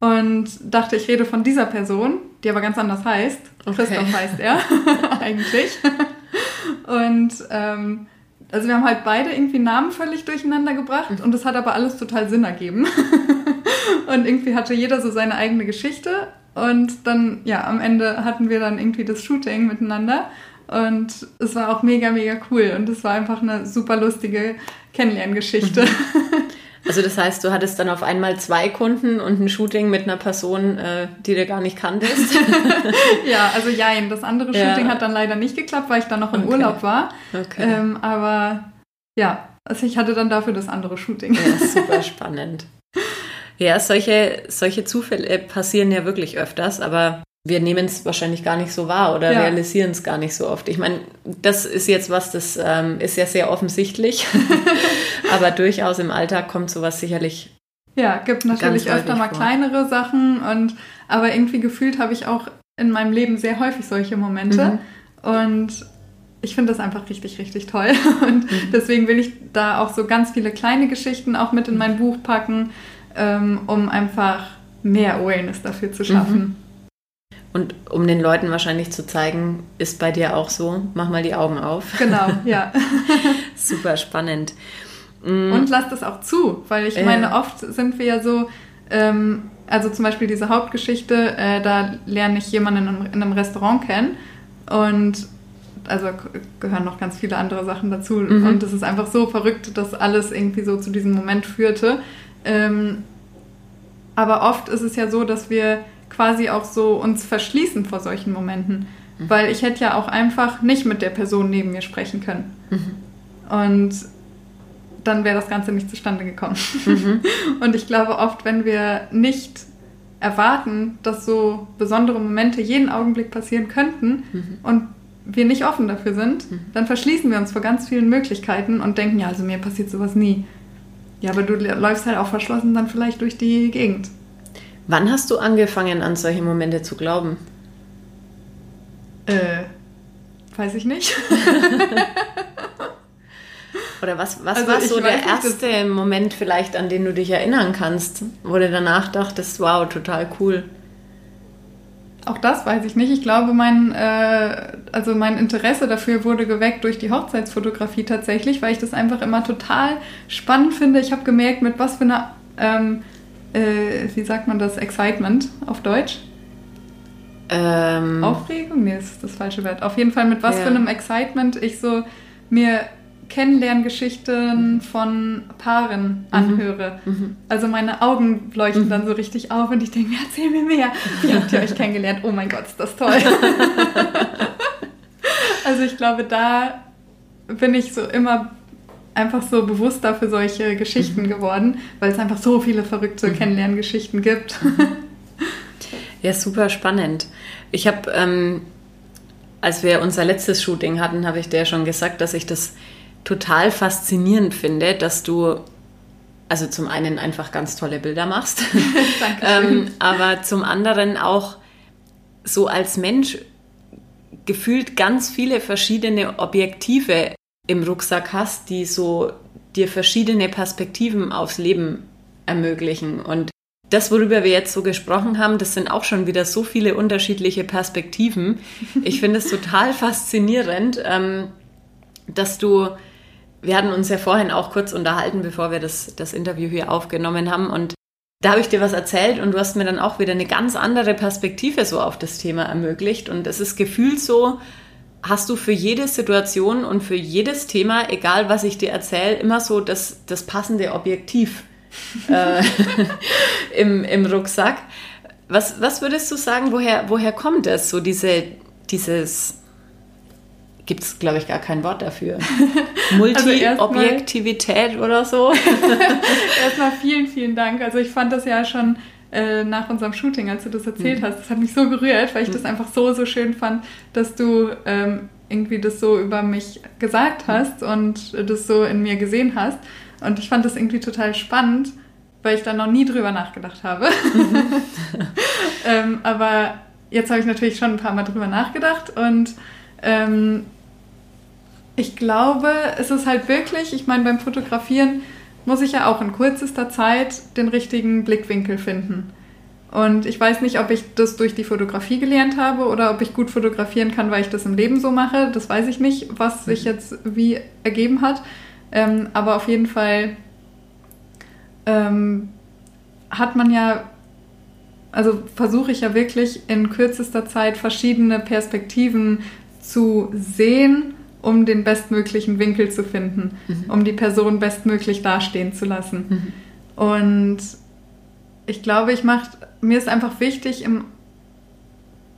Und dachte, ich rede von dieser Person, die aber ganz anders heißt. Okay. Christoph heißt er eigentlich. Und ähm, also wir haben halt beide irgendwie Namen völlig durcheinander gebracht mhm. und es hat aber alles total Sinn ergeben. und irgendwie hatte jeder so seine eigene Geschichte und dann, ja, am Ende hatten wir dann irgendwie das Shooting miteinander und es war auch mega, mega cool und es war einfach eine super lustige Kennenlerngeschichte. Mhm. Also das heißt, du hattest dann auf einmal zwei Kunden und ein Shooting mit einer Person, äh, die du gar nicht kanntest. ja, also jein. Das andere Shooting ja. hat dann leider nicht geklappt, weil ich dann noch im okay. Urlaub war. Okay. Ähm, aber ja, also ich hatte dann dafür das andere Shooting. Ja, super spannend. Ja, solche, solche Zufälle passieren ja wirklich öfters, aber wir nehmen es wahrscheinlich gar nicht so wahr oder ja. realisieren es gar nicht so oft. Ich meine, das ist jetzt was, das ähm, ist ja sehr offensichtlich, aber durchaus im Alltag kommt sowas sicherlich. Ja, gibt natürlich öfter mal vor. kleinere Sachen und aber irgendwie gefühlt habe ich auch in meinem Leben sehr häufig solche Momente mhm. und ich finde das einfach richtig, richtig toll und mhm. deswegen will ich da auch so ganz viele kleine Geschichten auch mit in mein Buch packen, ähm, um einfach mehr Awareness dafür zu schaffen. Mhm. Und um den Leuten wahrscheinlich zu zeigen, ist bei dir auch so, mach mal die Augen auf. Genau, ja. Super spannend. Mm. Und lass das auch zu, weil ich äh. meine, oft sind wir ja so, ähm, also zum Beispiel diese Hauptgeschichte, äh, da lerne ich jemanden in einem, in einem, Restaurant kennen und also gehören noch ganz viele andere Sachen dazu. Mhm. Und es ist einfach so verrückt, dass alles irgendwie so zu diesem Moment führte. Ähm, aber oft ist es ja so, dass wir quasi auch so uns verschließen vor solchen Momenten. Mhm. Weil ich hätte ja auch einfach nicht mit der Person neben mir sprechen können. Mhm. Und dann wäre das Ganze nicht zustande gekommen. Mhm. Und ich glaube oft, wenn wir nicht erwarten, dass so besondere Momente jeden Augenblick passieren könnten mhm. und wir nicht offen dafür sind, mhm. dann verschließen wir uns vor ganz vielen Möglichkeiten und denken, ja, also mir passiert sowas nie. Ja, aber du läufst halt auch verschlossen dann vielleicht durch die Gegend. Wann hast du angefangen, an solche Momente zu glauben? Äh, weiß ich nicht. Oder was, was also war so der erste nicht, Moment vielleicht, an den du dich erinnern kannst, wo du danach dachtest, wow, total cool? Auch das weiß ich nicht. Ich glaube, mein, äh, also mein Interesse dafür wurde geweckt durch die Hochzeitsfotografie tatsächlich, weil ich das einfach immer total spannend finde. Ich habe gemerkt, mit was für einer ähm, äh, wie sagt man das, Excitement auf Deutsch? Ähm, Aufregung? Nee, das ist das falsche Wort. Auf jeden Fall mit was ja. für einem Excitement ich so mir Kennenlerngeschichten von Paaren mhm. anhöre. Mhm. Also meine Augen leuchten mhm. dann so richtig auf und ich denke mir, erzähl mir mehr. Wie habt ihr euch kennengelernt? Oh mein Gott, ist das toll. also ich glaube, da bin ich so immer einfach so bewusster für solche Geschichten mhm. geworden, weil es einfach so viele verrückte mhm. Kennenlerngeschichten gibt. ja, super spannend. Ich habe, ähm, als wir unser letztes Shooting hatten, habe ich dir schon gesagt, dass ich das total faszinierend finde, dass du also zum einen einfach ganz tolle Bilder machst, ähm, aber zum anderen auch so als Mensch gefühlt ganz viele verschiedene Objektive im Rucksack hast, die so dir verschiedene Perspektiven aufs Leben ermöglichen. Und das, worüber wir jetzt so gesprochen haben, das sind auch schon wieder so viele unterschiedliche Perspektiven. Ich finde es total faszinierend. Ähm, dass du, wir hatten uns ja vorhin auch kurz unterhalten, bevor wir das, das Interview hier aufgenommen haben und da habe ich dir was erzählt und du hast mir dann auch wieder eine ganz andere Perspektive so auf das Thema ermöglicht und es ist gefühlt so, hast du für jede Situation und für jedes Thema, egal was ich dir erzähle, immer so das, das passende Objektiv äh, im, im Rucksack. Was, was würdest du sagen, woher, woher kommt das, so diese, dieses, gibt es, glaube ich, gar kein Wort dafür. Multi-Objektivität also oder so. erstmal vielen, vielen Dank. Also ich fand das ja schon äh, nach unserem Shooting, als du das erzählt mhm. hast, das hat mich so gerührt, weil ich mhm. das einfach so, so schön fand, dass du ähm, irgendwie das so über mich gesagt hast und das so in mir gesehen hast. Und ich fand das irgendwie total spannend, weil ich da noch nie drüber nachgedacht habe. Ähm, aber jetzt habe ich natürlich schon ein paar Mal drüber nachgedacht und ähm, ich glaube, es ist halt wirklich, ich meine, beim Fotografieren muss ich ja auch in kürzester Zeit den richtigen Blickwinkel finden. Und ich weiß nicht, ob ich das durch die Fotografie gelernt habe oder ob ich gut fotografieren kann, weil ich das im Leben so mache. Das weiß ich nicht, was sich jetzt wie ergeben hat. Ähm, aber auf jeden Fall ähm, hat man ja, also versuche ich ja wirklich in kürzester Zeit verschiedene Perspektiven zu sehen, um den bestmöglichen Winkel zu finden, mhm. um die Person bestmöglich dastehen zu lassen. Mhm. Und ich glaube, ich mache, mir ist einfach wichtig, im,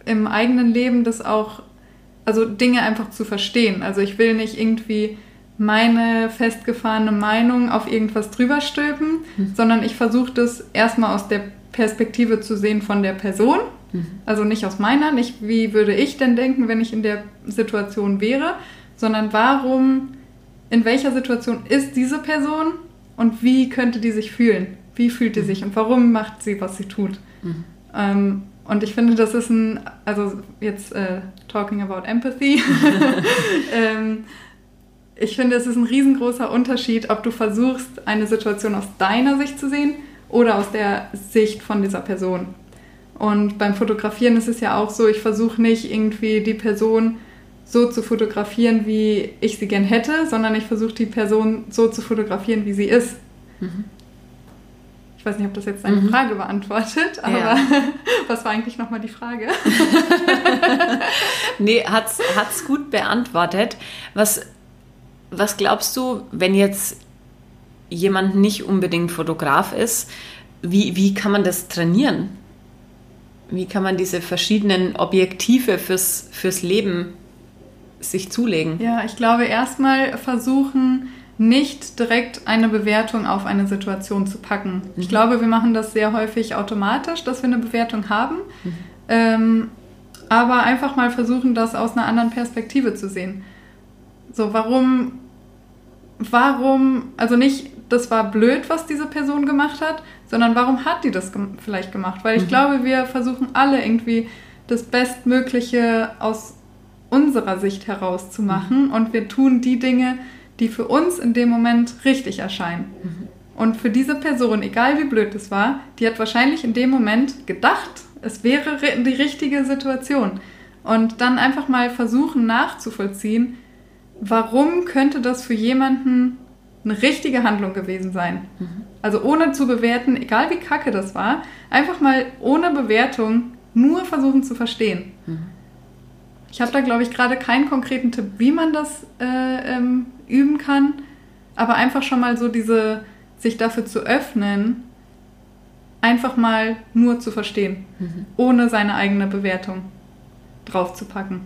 im eigenen Leben das auch, also Dinge einfach zu verstehen. Also ich will nicht irgendwie meine festgefahrene Meinung auf irgendwas drüber stülpen, mhm. sondern ich versuche das erstmal aus der Perspektive zu sehen von der Person. Mhm. Also nicht aus meiner, nicht wie würde ich denn denken, wenn ich in der Situation wäre, sondern warum, in welcher Situation ist diese Person und wie könnte die sich fühlen? Wie fühlt die mhm. sich und warum macht sie, was sie tut? Mhm. Ähm, und ich finde, das ist ein, also jetzt äh, talking about empathy, ähm, ich finde, es ist ein riesengroßer Unterschied, ob du versuchst, eine Situation aus deiner Sicht zu sehen oder aus der Sicht von dieser Person. Und beim Fotografieren ist es ja auch so, ich versuche nicht irgendwie die Person so zu fotografieren, wie ich sie gern hätte, sondern ich versuche die Person so zu fotografieren, wie sie ist. Mhm. Ich weiß nicht, ob das jetzt deine mhm. Frage beantwortet, aber ja. was war eigentlich nochmal die Frage? nee, hat es gut beantwortet. Was was glaubst du, wenn jetzt jemand nicht unbedingt Fotograf ist, wie, wie kann man das trainieren? Wie kann man diese verschiedenen Objektive fürs, fürs Leben sich zulegen? Ja, ich glaube, erstmal versuchen, nicht direkt eine Bewertung auf eine Situation zu packen. Ich mhm. glaube, wir machen das sehr häufig automatisch, dass wir eine Bewertung haben. Mhm. Ähm, aber einfach mal versuchen, das aus einer anderen Perspektive zu sehen. So, warum warum, also nicht, das war blöd, was diese Person gemacht hat, sondern warum hat die das vielleicht gemacht? Weil ich mhm. glaube, wir versuchen alle irgendwie das Bestmögliche aus unserer Sicht herauszumachen mhm. und wir tun die Dinge, die für uns in dem Moment richtig erscheinen. Mhm. Und für diese Person, egal wie blöd es war, die hat wahrscheinlich in dem Moment gedacht, es wäre die richtige Situation. Und dann einfach mal versuchen nachzuvollziehen, warum könnte das für jemanden eine richtige Handlung gewesen sein? Mhm. Also ohne zu bewerten, egal wie kacke das war, einfach mal ohne Bewertung nur versuchen zu verstehen. Mhm. Ich habe da, glaube ich, gerade keinen konkreten Tipp, wie man das äh, ähm, üben kann, aber einfach schon mal so diese, sich dafür zu öffnen, einfach mal nur zu verstehen, mhm. ohne seine eigene Bewertung draufzupacken.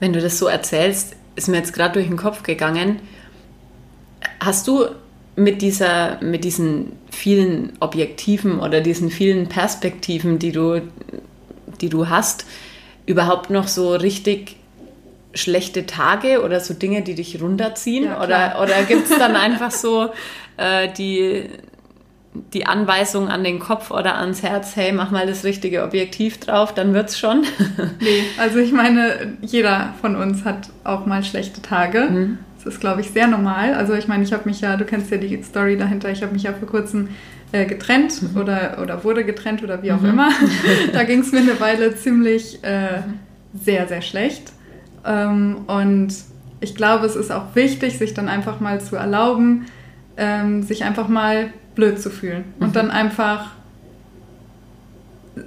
Wenn du das so erzählst, ist mir jetzt gerade durch den Kopf gegangen. Hast du mit, dieser, mit diesen vielen Objektiven oder diesen vielen Perspektiven, die du, die du hast, überhaupt noch so richtig schlechte Tage oder so Dinge, die dich runterziehen? Ja, oder oder gibt es dann einfach so äh, die, die Anweisung an den Kopf oder ans Herz, hey, mach mal das richtige Objektiv drauf, dann wird's schon. nee, also ich meine, jeder von uns hat auch mal schlechte Tage. Mhm. Das ist, glaube ich, sehr normal. Also ich meine, ich habe mich ja, du kennst ja die Story dahinter, ich habe mich ja vor kurzem äh, getrennt mhm. oder, oder wurde getrennt oder wie auch mhm. immer. da ging es mir eine Weile ziemlich äh, sehr, sehr schlecht. Ähm, und ich glaube, es ist auch wichtig, sich dann einfach mal zu erlauben, ähm, sich einfach mal blöd zu fühlen. Mhm. Und dann einfach,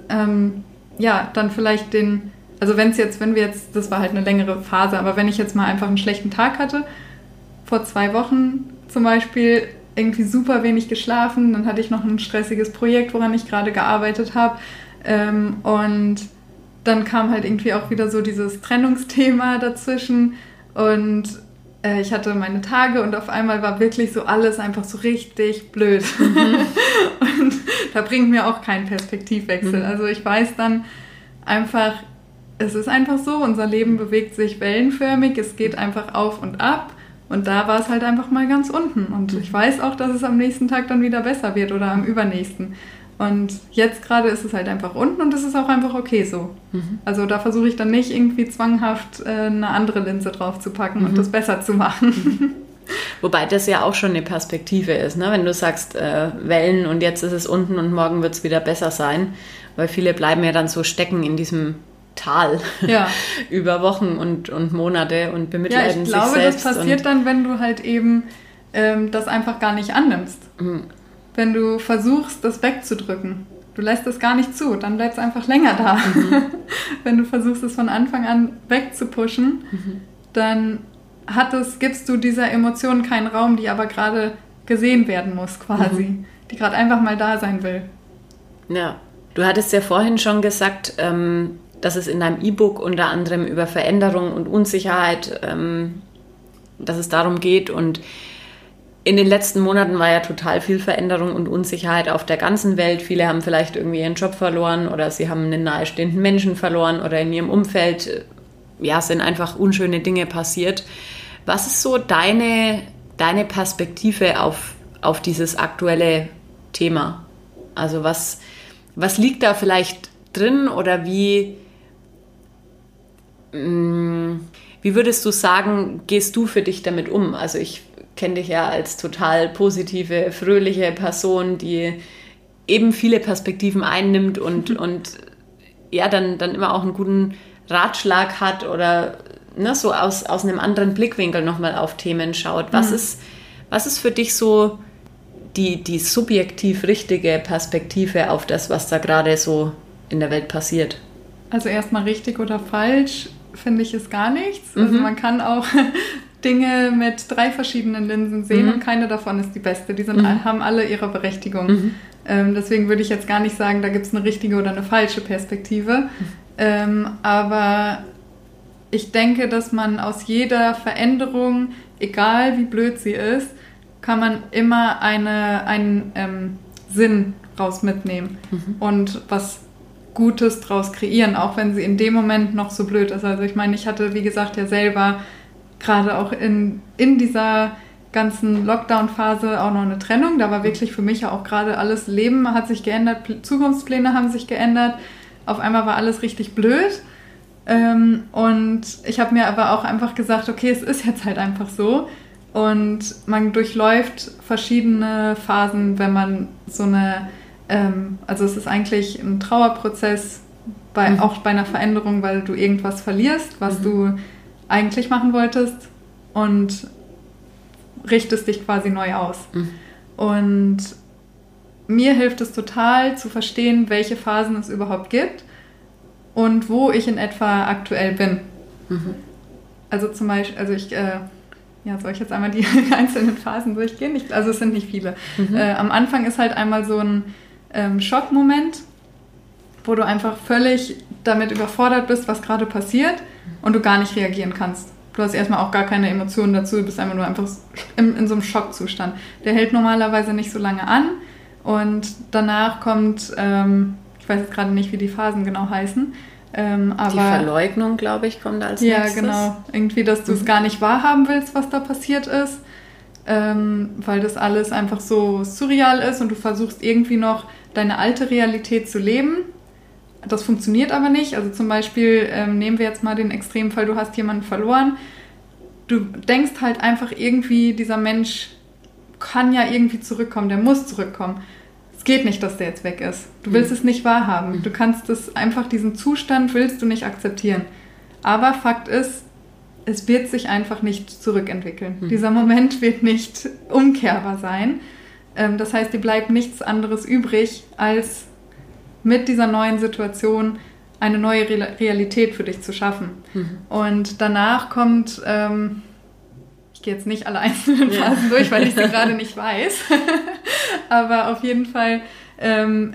ähm, ja, dann vielleicht den, also wenn es jetzt, wenn wir jetzt, das war halt eine längere Phase, aber wenn ich jetzt mal einfach einen schlechten Tag hatte, vor zwei Wochen zum Beispiel irgendwie super wenig geschlafen, dann hatte ich noch ein stressiges Projekt, woran ich gerade gearbeitet habe ähm, und dann kam halt irgendwie auch wieder so dieses Trennungsthema dazwischen und äh, ich hatte meine Tage und auf einmal war wirklich so alles einfach so richtig blöd. Mhm. und da bringt mir auch kein Perspektivwechsel. Mhm. Also ich weiß dann einfach, es ist einfach so, unser Leben bewegt sich wellenförmig, es geht einfach auf und ab. Und da war es halt einfach mal ganz unten. Und ich weiß auch, dass es am nächsten Tag dann wieder besser wird oder am übernächsten. Und jetzt gerade ist es halt einfach unten und es ist auch einfach okay so. Mhm. Also da versuche ich dann nicht irgendwie zwanghaft äh, eine andere Linse drauf zu packen mhm. und das besser zu machen. Mhm. Wobei das ja auch schon eine Perspektive ist, ne? wenn du sagst, äh, Wellen und jetzt ist es unten und morgen wird es wieder besser sein. Weil viele bleiben ja dann so stecken in diesem Tal ja. über Wochen und, und Monate und bemitleiden ja, ich glaube, das passiert dann, wenn du halt eben ähm, das einfach gar nicht annimmst. Mhm wenn du versuchst, das wegzudrücken. Du lässt es gar nicht zu, dann bleibt es einfach länger da. Mhm. wenn du versuchst, es von Anfang an wegzupushen, mhm. dann hat es, gibst du dieser Emotion keinen Raum, die aber gerade gesehen werden muss, quasi. Mhm. Die gerade einfach mal da sein will. Ja, du hattest ja vorhin schon gesagt, ähm, dass es in deinem E-Book unter anderem über Veränderung und Unsicherheit, ähm, dass es darum geht und in den letzten Monaten war ja total viel Veränderung und Unsicherheit auf der ganzen Welt. Viele haben vielleicht irgendwie ihren Job verloren oder sie haben einen nahestehenden Menschen verloren oder in ihrem Umfeld äh, ja, sind einfach unschöne Dinge passiert. Was ist so deine, deine Perspektive auf, auf dieses aktuelle Thema? Also was, was liegt da vielleicht drin oder wie, wie würdest du sagen, gehst du für dich damit um? Also ich kenne dich ja als total positive, fröhliche Person, die eben viele Perspektiven einnimmt und, und ja, dann, dann immer auch einen guten Ratschlag hat oder ne, so aus, aus einem anderen Blickwinkel nochmal auf Themen schaut. Was, mhm. ist, was ist für dich so die, die subjektiv richtige Perspektive auf das, was da gerade so in der Welt passiert? Also erstmal richtig oder falsch finde ich es gar nichts. Also mhm. Also man kann auch Dinge mit drei verschiedenen Linsen sehen mhm. und keine davon ist die beste. Die sind, mhm. haben alle ihre Berechtigung. Mhm. Ähm, deswegen würde ich jetzt gar nicht sagen, da gibt es eine richtige oder eine falsche Perspektive. Ähm, aber ich denke, dass man aus jeder Veränderung, egal wie blöd sie ist, kann man immer eine, einen ähm, Sinn raus mitnehmen mhm. und was Gutes draus kreieren, auch wenn sie in dem Moment noch so blöd ist. Also ich meine, ich hatte, wie gesagt, ja selber gerade auch in, in dieser ganzen Lockdown-Phase auch noch eine Trennung. Da war wirklich für mich ja auch gerade alles Leben hat sich geändert, Zukunftspläne haben sich geändert. Auf einmal war alles richtig blöd. Ähm, und ich habe mir aber auch einfach gesagt, okay, es ist jetzt halt einfach so. Und man durchläuft verschiedene Phasen, wenn man so eine, ähm, also es ist eigentlich ein Trauerprozess, bei, mhm. auch bei einer Veränderung, weil du irgendwas verlierst, was mhm. du eigentlich machen wolltest und richtest dich quasi neu aus. Mhm. Und mir hilft es total zu verstehen, welche Phasen es überhaupt gibt und wo ich in etwa aktuell bin. Mhm. Also zum Beispiel, also ich, äh, ja, soll ich jetzt einmal die einzelnen Phasen durchgehen? Ich, also es sind nicht viele. Mhm. Äh, am Anfang ist halt einmal so ein ähm, Schockmoment, wo du einfach völlig damit überfordert bist, was gerade passiert und du gar nicht reagieren kannst. Du hast erstmal auch gar keine Emotionen dazu, du bist einfach nur einfach in, in so einem Schockzustand. Der hält normalerweise nicht so lange an und danach kommt, ähm, ich weiß jetzt gerade nicht, wie die Phasen genau heißen, ähm, aber, die Verleugnung, glaube ich, kommt als ja, nächstes. Ja, genau. Irgendwie, dass du es mhm. gar nicht wahrhaben willst, was da passiert ist, ähm, weil das alles einfach so surreal ist und du versuchst irgendwie noch deine alte Realität zu leben das funktioniert aber nicht. Also zum Beispiel ähm, nehmen wir jetzt mal den Extremfall, du hast jemanden verloren. Du denkst halt einfach irgendwie, dieser Mensch kann ja irgendwie zurückkommen, der muss zurückkommen. Es geht nicht, dass der jetzt weg ist. Du willst mhm. es nicht wahrhaben. Mhm. Du kannst es einfach, diesen Zustand willst du nicht akzeptieren. Aber Fakt ist, es wird sich einfach nicht zurückentwickeln. Mhm. Dieser Moment wird nicht umkehrbar sein. Ähm, das heißt, dir bleibt nichts anderes übrig, als mit dieser neuen Situation eine neue Realität für dich zu schaffen. Mhm. Und danach kommt, ähm, ich gehe jetzt nicht alle einzelnen Phasen ja. durch, weil ich sie gerade nicht weiß, aber auf jeden Fall ähm,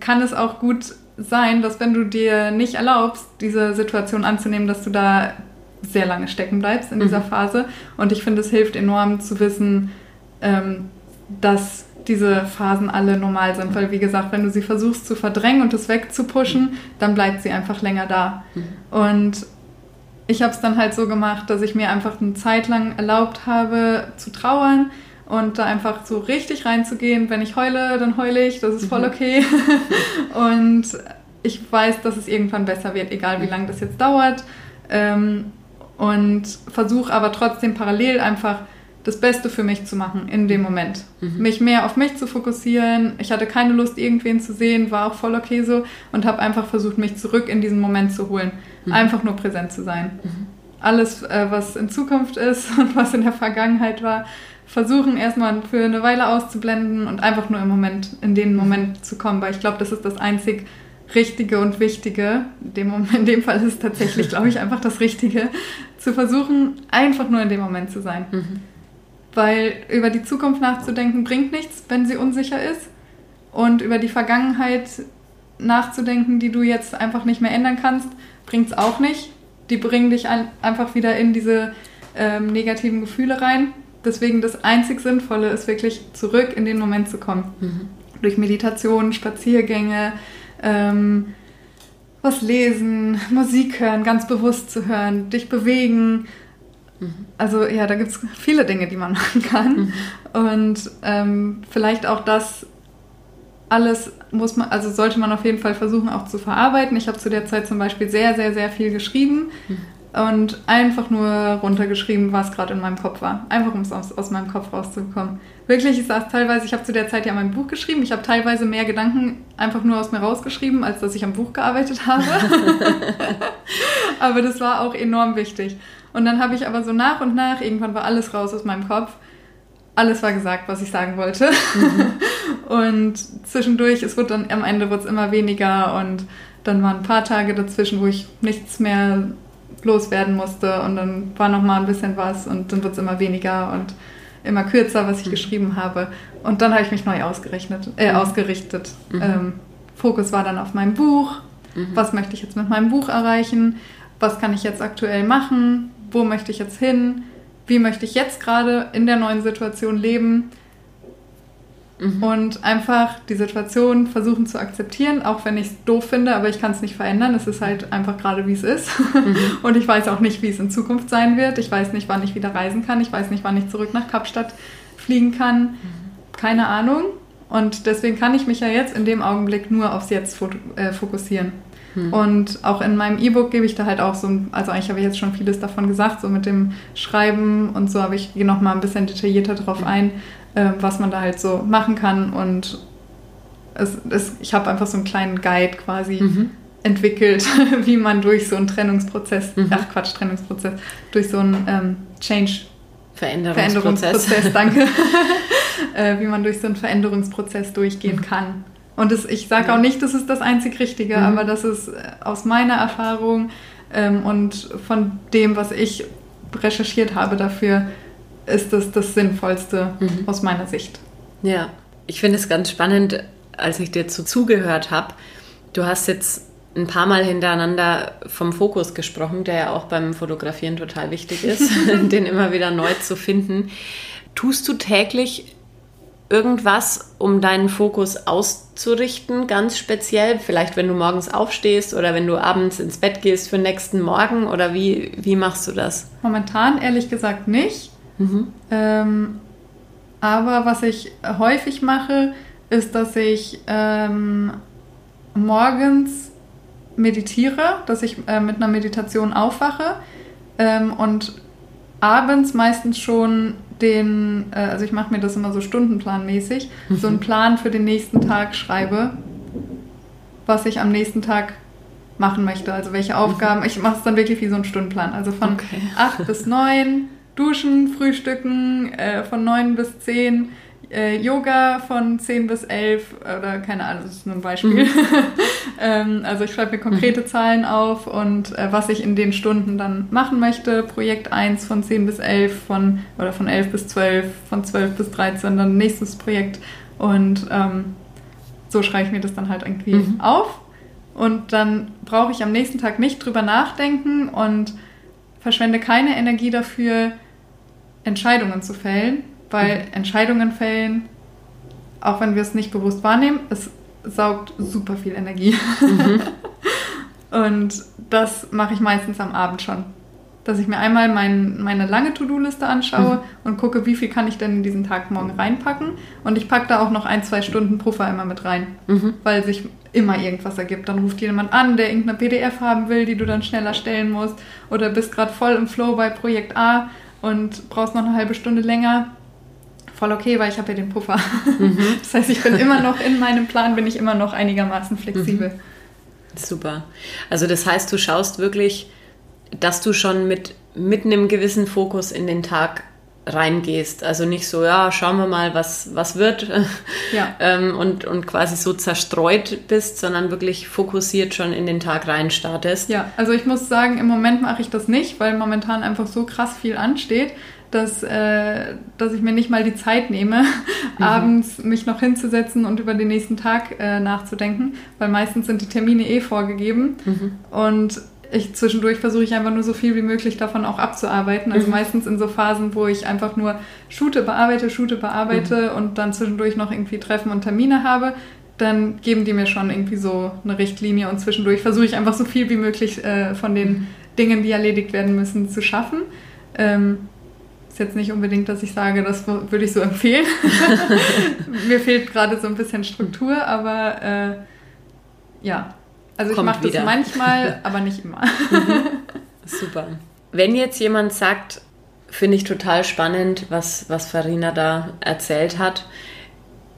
kann es auch gut sein, dass wenn du dir nicht erlaubst, diese Situation anzunehmen, dass du da sehr lange stecken bleibst in dieser mhm. Phase. Und ich finde, es hilft enorm zu wissen, ähm, dass diese Phasen alle normal sind. Weil, wie gesagt, wenn du sie versuchst zu verdrängen und es wegzupushen, dann bleibt sie einfach länger da. Mhm. Und ich habe es dann halt so gemacht, dass ich mir einfach eine Zeit lang erlaubt habe zu trauern und da einfach so richtig reinzugehen. Wenn ich heule, dann heule ich, das ist voll mhm. okay. und ich weiß, dass es irgendwann besser wird, egal wie lange das jetzt dauert. Ähm, und versuche aber trotzdem parallel einfach das Beste für mich zu machen in dem Moment. Mhm. Mich mehr auf mich zu fokussieren. Ich hatte keine Lust, irgendwen zu sehen, war auch voll okay so und habe einfach versucht, mich zurück in diesen Moment zu holen. Mhm. Einfach nur präsent zu sein. Mhm. Alles, äh, was in Zukunft ist und was in der Vergangenheit war, versuchen erstmal für eine Weile auszublenden und einfach nur im Moment, in den Moment zu kommen, weil ich glaube, das ist das einzig Richtige und Wichtige. In dem, in dem Fall ist es tatsächlich, glaube ich, einfach das Richtige, zu versuchen, einfach nur in dem Moment zu sein. Weil über die Zukunft nachzudenken bringt nichts, wenn sie unsicher ist. Und über die Vergangenheit nachzudenken, die du jetzt einfach nicht mehr ändern kannst, bringt es auch nicht. Die bringen dich ein, einfach wieder in diese ähm, negativen Gefühle rein. Deswegen das einzig Sinnvolle ist wirklich zurück in den Moment zu kommen. Mhm. Durch Meditation, Spaziergänge, ähm, was lesen, Musik hören, ganz bewusst zu hören, dich bewegen. Mhm. Also ja, da gibt es viele Dinge, die man machen kann. Mhm. Und ähm, vielleicht auch das alles muss man, also sollte man auf jeden Fall versuchen auch zu verarbeiten. Ich habe zu der Zeit zum Beispiel sehr, sehr, sehr viel geschrieben. Mhm und einfach nur runtergeschrieben, was gerade in meinem Kopf war. Einfach um es aus, aus meinem Kopf rauszubekommen. Wirklich, ich saß teilweise, ich habe zu der Zeit ja mein Buch geschrieben, ich habe teilweise mehr Gedanken einfach nur aus mir rausgeschrieben, als dass ich am Buch gearbeitet habe. aber das war auch enorm wichtig. Und dann habe ich aber so nach und nach, irgendwann war alles raus aus meinem Kopf. Alles war gesagt, was ich sagen wollte. Mhm. und zwischendurch, es wird dann am Ende wird es immer weniger und dann waren ein paar Tage dazwischen, wo ich nichts mehr loswerden musste und dann war noch mal ein bisschen was und dann wird es immer weniger und immer kürzer, was ich mhm. geschrieben habe. Und dann habe ich mich neu ausgerechnet, äh, mhm. ausgerichtet. Mhm. Ähm, Fokus war dann auf meinem Buch. Mhm. Was möchte ich jetzt mit meinem Buch erreichen? Was kann ich jetzt aktuell machen? Wo möchte ich jetzt hin? Wie möchte ich jetzt gerade in der neuen Situation leben? Mhm. Und einfach die Situation versuchen zu akzeptieren, auch wenn ich es doof finde, aber ich kann es nicht verändern. Es ist halt einfach gerade, wie es ist. Mhm. Und ich weiß auch nicht, wie es in Zukunft sein wird. Ich weiß nicht, wann ich wieder reisen kann. Ich weiß nicht, wann ich zurück nach Kapstadt fliegen kann. Mhm. Keine Ahnung. Und deswegen kann ich mich ja jetzt in dem Augenblick nur aufs Jetzt äh, fokussieren. Mhm. Und auch in meinem E-Book gebe ich da halt auch so, also eigentlich habe ich jetzt schon vieles davon gesagt, so mit dem Schreiben und so, aber ich gehe noch mal ein bisschen detaillierter drauf mhm. ein, äh, was man da halt so machen kann. Und es, es, ich habe einfach so einen kleinen Guide quasi mhm. entwickelt, wie man durch so einen Trennungsprozess, mhm. ach Quatsch, Trennungsprozess, durch so einen ähm, Change Veränderungsprozess, Veränderungsprozess danke, äh, wie man durch so einen Veränderungsprozess durchgehen mhm. kann. Und das, ich sage auch nicht, das ist das einzig Richtige, mhm. aber das ist äh, aus meiner Erfahrung ähm, und von dem, was ich recherchiert habe dafür, ist das das Sinnvollste mhm. aus meiner Sicht. Ja, ich finde es ganz spannend, als ich dir zu zugehört habe. Du hast jetzt ein paar Mal hintereinander vom Fokus gesprochen, der ja auch beim Fotografieren total wichtig ist, den immer wieder neu zu finden. Tust du täglich irgendwas, um deinen Fokus auszurichten, ganz speziell? Vielleicht, wenn du morgens aufstehst oder wenn du abends ins Bett gehst für den nächsten Morgen oder wie, wie machst du das? Momentan ehrlich gesagt nicht. Mhm. Ähm, aber was ich häufig mache, ist, dass ich ähm, morgens meditiere, dass ich äh, mit einer Meditation aufwache ähm, und abends meistens schon den, äh, also ich mache mir das immer so stundenplanmäßig, so einen Plan für den nächsten Tag schreibe, was ich am nächsten Tag machen möchte. Also welche mhm. Aufgaben. Ich mache es dann wirklich wie so ein Stundenplan. Also von okay. 8 bis 9 duschen, frühstücken, äh, von 9 bis 10 äh, Yoga von 10 bis 11 oder keine Ahnung, das ist nur ein Beispiel. Mhm. ähm, also ich schreibe mir konkrete mhm. Zahlen auf und äh, was ich in den Stunden dann machen möchte. Projekt 1 von 10 bis 11 von, oder von 11 bis 12, von 12 bis 13 dann nächstes Projekt und ähm, so schreibe ich mir das dann halt irgendwie mhm. auf und dann brauche ich am nächsten Tag nicht drüber nachdenken und verschwende keine Energie dafür, Entscheidungen zu fällen, weil mhm. Entscheidungen fällen, auch wenn wir es nicht bewusst wahrnehmen, es saugt super viel Energie. Mhm. und das mache ich meistens am Abend schon. Dass ich mir einmal mein, meine lange To-Do-Liste anschaue mhm. und gucke, wie viel kann ich denn in diesen Tag morgen reinpacken. Und ich packe da auch noch ein, zwei Stunden Puffer immer mit rein, mhm. weil sich immer irgendwas ergibt. Dann ruft jemand an, der irgendeine PDF haben will, die du dann schneller stellen musst. Oder bist gerade voll im Flow bei Projekt A und brauchst noch eine halbe Stunde länger voll okay, weil ich habe ja den Puffer. Mhm. Das heißt, ich bin immer noch in meinem Plan, bin ich immer noch einigermaßen flexibel. Mhm. Super. Also das heißt, du schaust wirklich, dass du schon mit, mit einem gewissen Fokus in den Tag reingehst. Also nicht so, ja, schauen wir mal, was, was wird ja. ähm, und, und quasi so zerstreut bist, sondern wirklich fokussiert schon in den Tag rein startest. Ja, also ich muss sagen, im Moment mache ich das nicht, weil momentan einfach so krass viel ansteht dass, äh, dass ich mir nicht mal die Zeit nehme, mhm. abends mich noch hinzusetzen und über den nächsten Tag äh, nachzudenken, weil meistens sind die Termine eh vorgegeben mhm. und ich zwischendurch versuche ich einfach nur so viel wie möglich davon auch abzuarbeiten. Also mhm. meistens in so Phasen, wo ich einfach nur shoote, bearbeite, shoote, bearbeite mhm. und dann zwischendurch noch irgendwie Treffen und Termine habe, dann geben die mir schon irgendwie so eine Richtlinie und zwischendurch versuche ich einfach so viel wie möglich äh, von den mhm. Dingen, die erledigt werden müssen, zu schaffen. Ähm, ist jetzt nicht unbedingt, dass ich sage, das würde ich so empfehlen. Mir fehlt gerade so ein bisschen Struktur, aber äh, ja. Also ich mache das manchmal, aber nicht immer. Mhm. Super. Wenn jetzt jemand sagt, finde ich total spannend, was, was Farina da erzählt hat.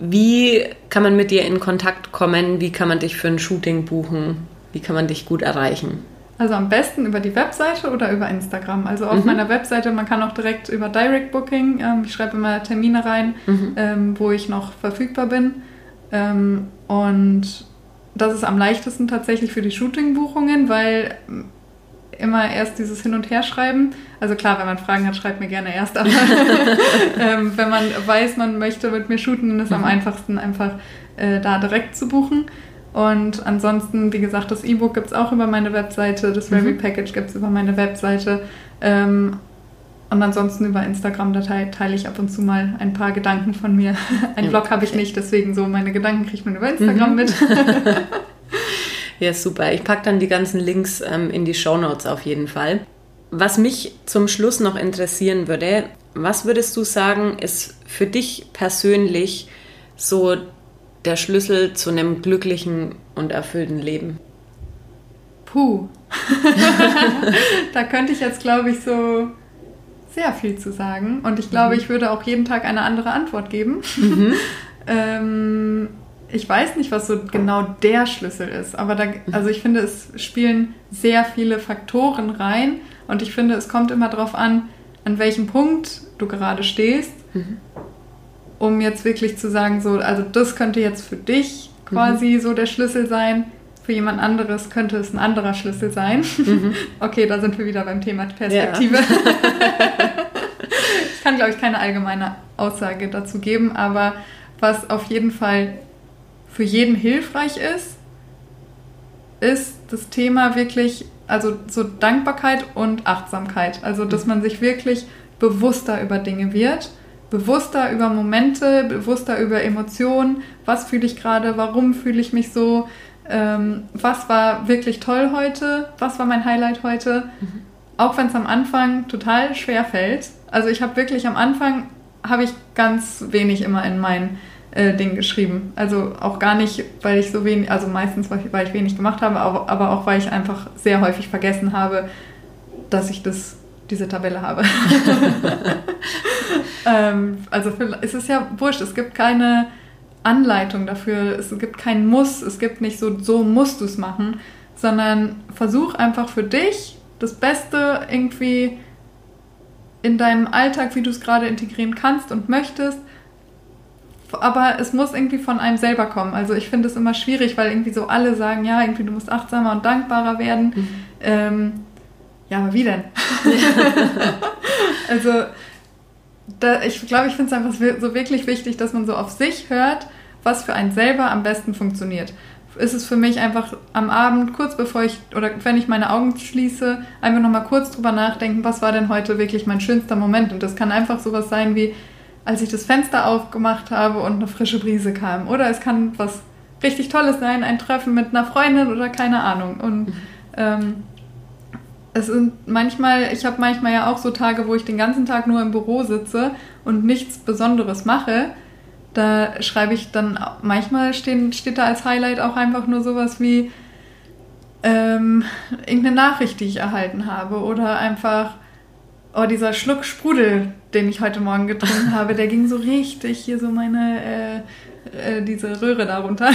Wie kann man mit dir in Kontakt kommen? Wie kann man dich für ein Shooting buchen? Wie kann man dich gut erreichen? Also am besten über die Webseite oder über Instagram. Also auf mhm. meiner Webseite, man kann auch direkt über Direct Booking, ähm, ich schreibe immer Termine rein, mhm. ähm, wo ich noch verfügbar bin. Ähm, und das ist am leichtesten tatsächlich für die Shooting-Buchungen, weil immer erst dieses Hin- und Herschreiben. Also klar, wenn man Fragen hat, schreibt mir gerne erst. Aber ähm, wenn man weiß, man möchte mit mir shooten, dann ist es mhm. am einfachsten einfach äh, da direkt zu buchen. Und ansonsten, wie gesagt, das E-Book gibt es auch über meine Webseite, das mhm. Package gibt es über meine Webseite. Ähm, und ansonsten über Instagram, da teile ich ab und zu mal ein paar Gedanken von mir. Ein ja, Blog habe ich nicht, deswegen so meine Gedanken kriegt man über Instagram mhm. mit. ja, super. Ich packe dann die ganzen Links ähm, in die Show Notes auf jeden Fall. Was mich zum Schluss noch interessieren würde, was würdest du sagen, ist für dich persönlich so der Schlüssel zu einem glücklichen und erfüllten Leben? Puh. da könnte ich jetzt, glaube ich, so sehr viel zu sagen. Und ich glaube, mhm. ich würde auch jeden Tag eine andere Antwort geben. Mhm. ähm, ich weiß nicht, was so genau der Schlüssel ist, aber da, also ich finde, es spielen sehr viele Faktoren rein und ich finde, es kommt immer darauf an, an welchem Punkt du gerade stehst. Mhm um jetzt wirklich zu sagen, so, also das könnte jetzt für dich quasi mhm. so der Schlüssel sein. Für jemand anderes könnte es ein anderer Schlüssel sein. Mhm. okay, da sind wir wieder beim Thema Perspektive. Ja. ich kann, glaube ich, keine allgemeine Aussage dazu geben, aber was auf jeden Fall für jeden hilfreich ist, ist das Thema wirklich, also so Dankbarkeit und Achtsamkeit. Also, dass mhm. man sich wirklich bewusster über Dinge wird bewusster über Momente, bewusster über Emotionen. Was fühle ich gerade? Warum fühle ich mich so? Ähm, was war wirklich toll heute? Was war mein Highlight heute? Mhm. Auch wenn es am Anfang total schwer fällt. Also ich habe wirklich am Anfang habe ich ganz wenig immer in mein äh, Ding geschrieben. Also auch gar nicht, weil ich so wenig, also meistens, weil ich, wenig gemacht habe, aber auch weil ich einfach sehr häufig vergessen habe, dass ich das diese Tabelle habe. ähm, also für, es ist ja wurscht, es gibt keine Anleitung dafür, es gibt kein Muss, es gibt nicht so, so musst du es machen, sondern versuch einfach für dich das Beste irgendwie in deinem Alltag, wie du es gerade integrieren kannst und möchtest. Aber es muss irgendwie von einem selber kommen. Also ich finde es immer schwierig, weil irgendwie so alle sagen, ja, irgendwie du musst achtsamer und dankbarer werden. Mhm. Ähm, ja, aber wie denn? also da, ich glaube, ich finde es einfach so wirklich wichtig, dass man so auf sich hört, was für einen selber am besten funktioniert. Ist es für mich einfach am Abend, kurz bevor ich, oder wenn ich meine Augen schließe, einfach nochmal kurz drüber nachdenken, was war denn heute wirklich mein schönster Moment? Und das kann einfach sowas sein wie, als ich das Fenster aufgemacht habe und eine frische Brise kam. Oder es kann was richtig Tolles sein, ein Treffen mit einer Freundin oder keine Ahnung. Und mhm. ähm, es sind manchmal, ich habe manchmal ja auch so Tage, wo ich den ganzen Tag nur im Büro sitze und nichts Besonderes mache. Da schreibe ich dann, manchmal stehen, steht da als Highlight auch einfach nur sowas wie ähm, irgendeine Nachricht, die ich erhalten habe. Oder einfach, oh, dieser Schluck Sprudel, den ich heute Morgen getrunken habe, der ging so richtig hier so meine äh, äh, diese Röhre darunter.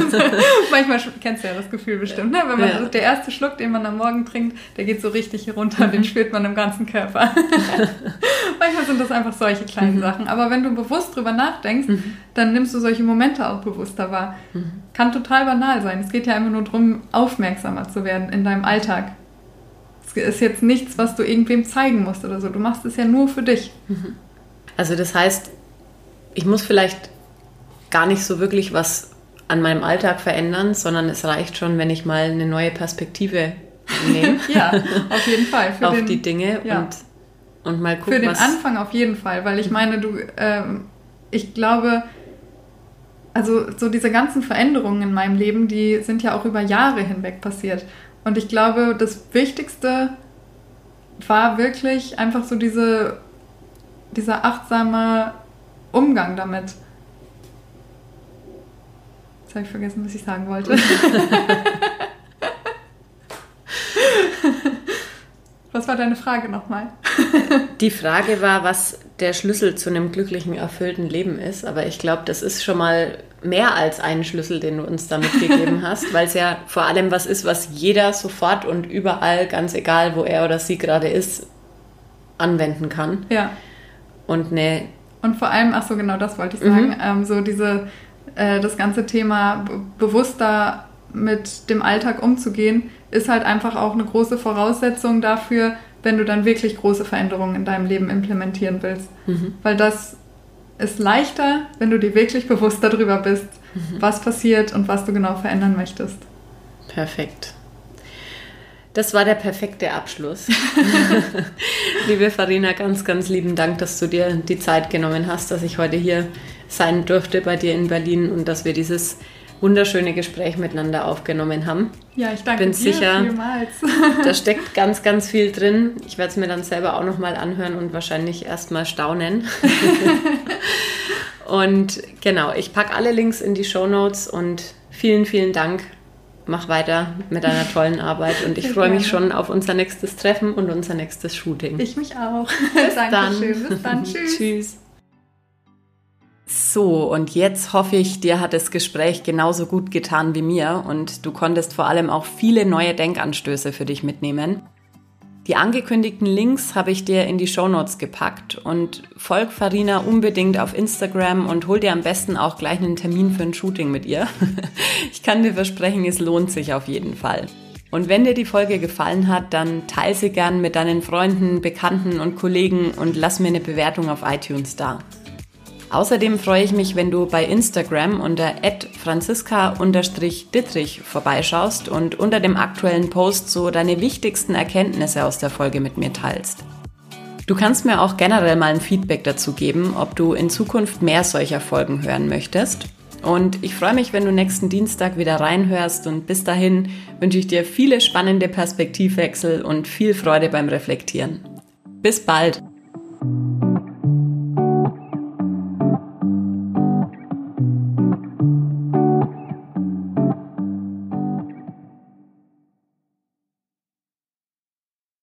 Manchmal kennst du ja das Gefühl bestimmt, ne? Wenn man ja. der erste Schluck, den man am Morgen trinkt, der geht so richtig hier runter, den spürt man im ganzen Körper. Manchmal sind das einfach solche kleinen mhm. Sachen. Aber wenn du bewusst drüber nachdenkst, mhm. dann nimmst du solche Momente auch bewusster wahr. Mhm. Kann total banal sein. Es geht ja einfach nur darum, aufmerksamer zu werden in deinem Alltag. Es ist jetzt nichts, was du irgendwem zeigen musst oder so. Du machst es ja nur für dich. Mhm. Also das heißt, ich muss vielleicht gar nicht so wirklich was an meinem Alltag verändern, sondern es reicht schon, wenn ich mal eine neue Perspektive nehme. ja, auf jeden Fall. auf den, die Dinge ja. und, und mal gucken. Für den Anfang auf jeden Fall, weil ich meine, du, ähm, ich glaube, also so diese ganzen Veränderungen in meinem Leben, die sind ja auch über Jahre hinweg passiert. Und ich glaube, das Wichtigste war wirklich einfach so diese, dieser achtsame Umgang damit. Jetzt habe ich vergessen, was ich sagen wollte. was war deine Frage nochmal? Die Frage war, was der Schlüssel zu einem glücklichen, erfüllten Leben ist. Aber ich glaube, das ist schon mal mehr als ein Schlüssel, den du uns damit gegeben hast, weil es ja vor allem was ist, was jeder sofort und überall, ganz egal, wo er oder sie gerade ist, anwenden kann. Ja. Und eine. Und vor allem, ach so, genau das wollte ich sagen, mhm. ähm, so diese äh, das ganze Thema bewusster mit dem Alltag umzugehen, ist halt einfach auch eine große Voraussetzung dafür, wenn du dann wirklich große Veränderungen in deinem Leben implementieren willst. Mhm. Weil das ist leichter, wenn du dir wirklich bewusst darüber bist, mhm. was passiert und was du genau verändern möchtest. Perfekt. Das war der perfekte Abschluss. Liebe Farina, ganz, ganz lieben Dank, dass du dir die Zeit genommen hast, dass ich heute hier sein durfte bei dir in Berlin und dass wir dieses wunderschöne Gespräch miteinander aufgenommen haben. Ja, ich danke Bin dir sicher, vielmals. da steckt ganz, ganz viel drin. Ich werde es mir dann selber auch nochmal anhören und wahrscheinlich erstmal staunen. und genau, ich packe alle Links in die Show Notes und vielen, vielen Dank. Mach weiter mit deiner tollen Arbeit und ich freue mich schon auf unser nächstes Treffen und unser nächstes Shooting. Ich mich auch. Bis Dankeschön. dann. Bis dann. Tschüss. Tschüss. So, und jetzt hoffe ich, dir hat das Gespräch genauso gut getan wie mir und du konntest vor allem auch viele neue Denkanstöße für dich mitnehmen. Die angekündigten Links habe ich dir in die Shownotes gepackt und folg Farina unbedingt auf Instagram und hol dir am besten auch gleich einen Termin für ein Shooting mit ihr. Ich kann dir versprechen, es lohnt sich auf jeden Fall. Und wenn dir die Folge gefallen hat, dann teile sie gern mit deinen Freunden, Bekannten und Kollegen und lass mir eine Bewertung auf iTunes da. Außerdem freue ich mich, wenn du bei Instagram unter franziska-dittrich vorbeischaust und unter dem aktuellen Post so deine wichtigsten Erkenntnisse aus der Folge mit mir teilst. Du kannst mir auch generell mal ein Feedback dazu geben, ob du in Zukunft mehr solcher Folgen hören möchtest. Und ich freue mich, wenn du nächsten Dienstag wieder reinhörst und bis dahin wünsche ich dir viele spannende Perspektivwechsel und viel Freude beim Reflektieren. Bis bald!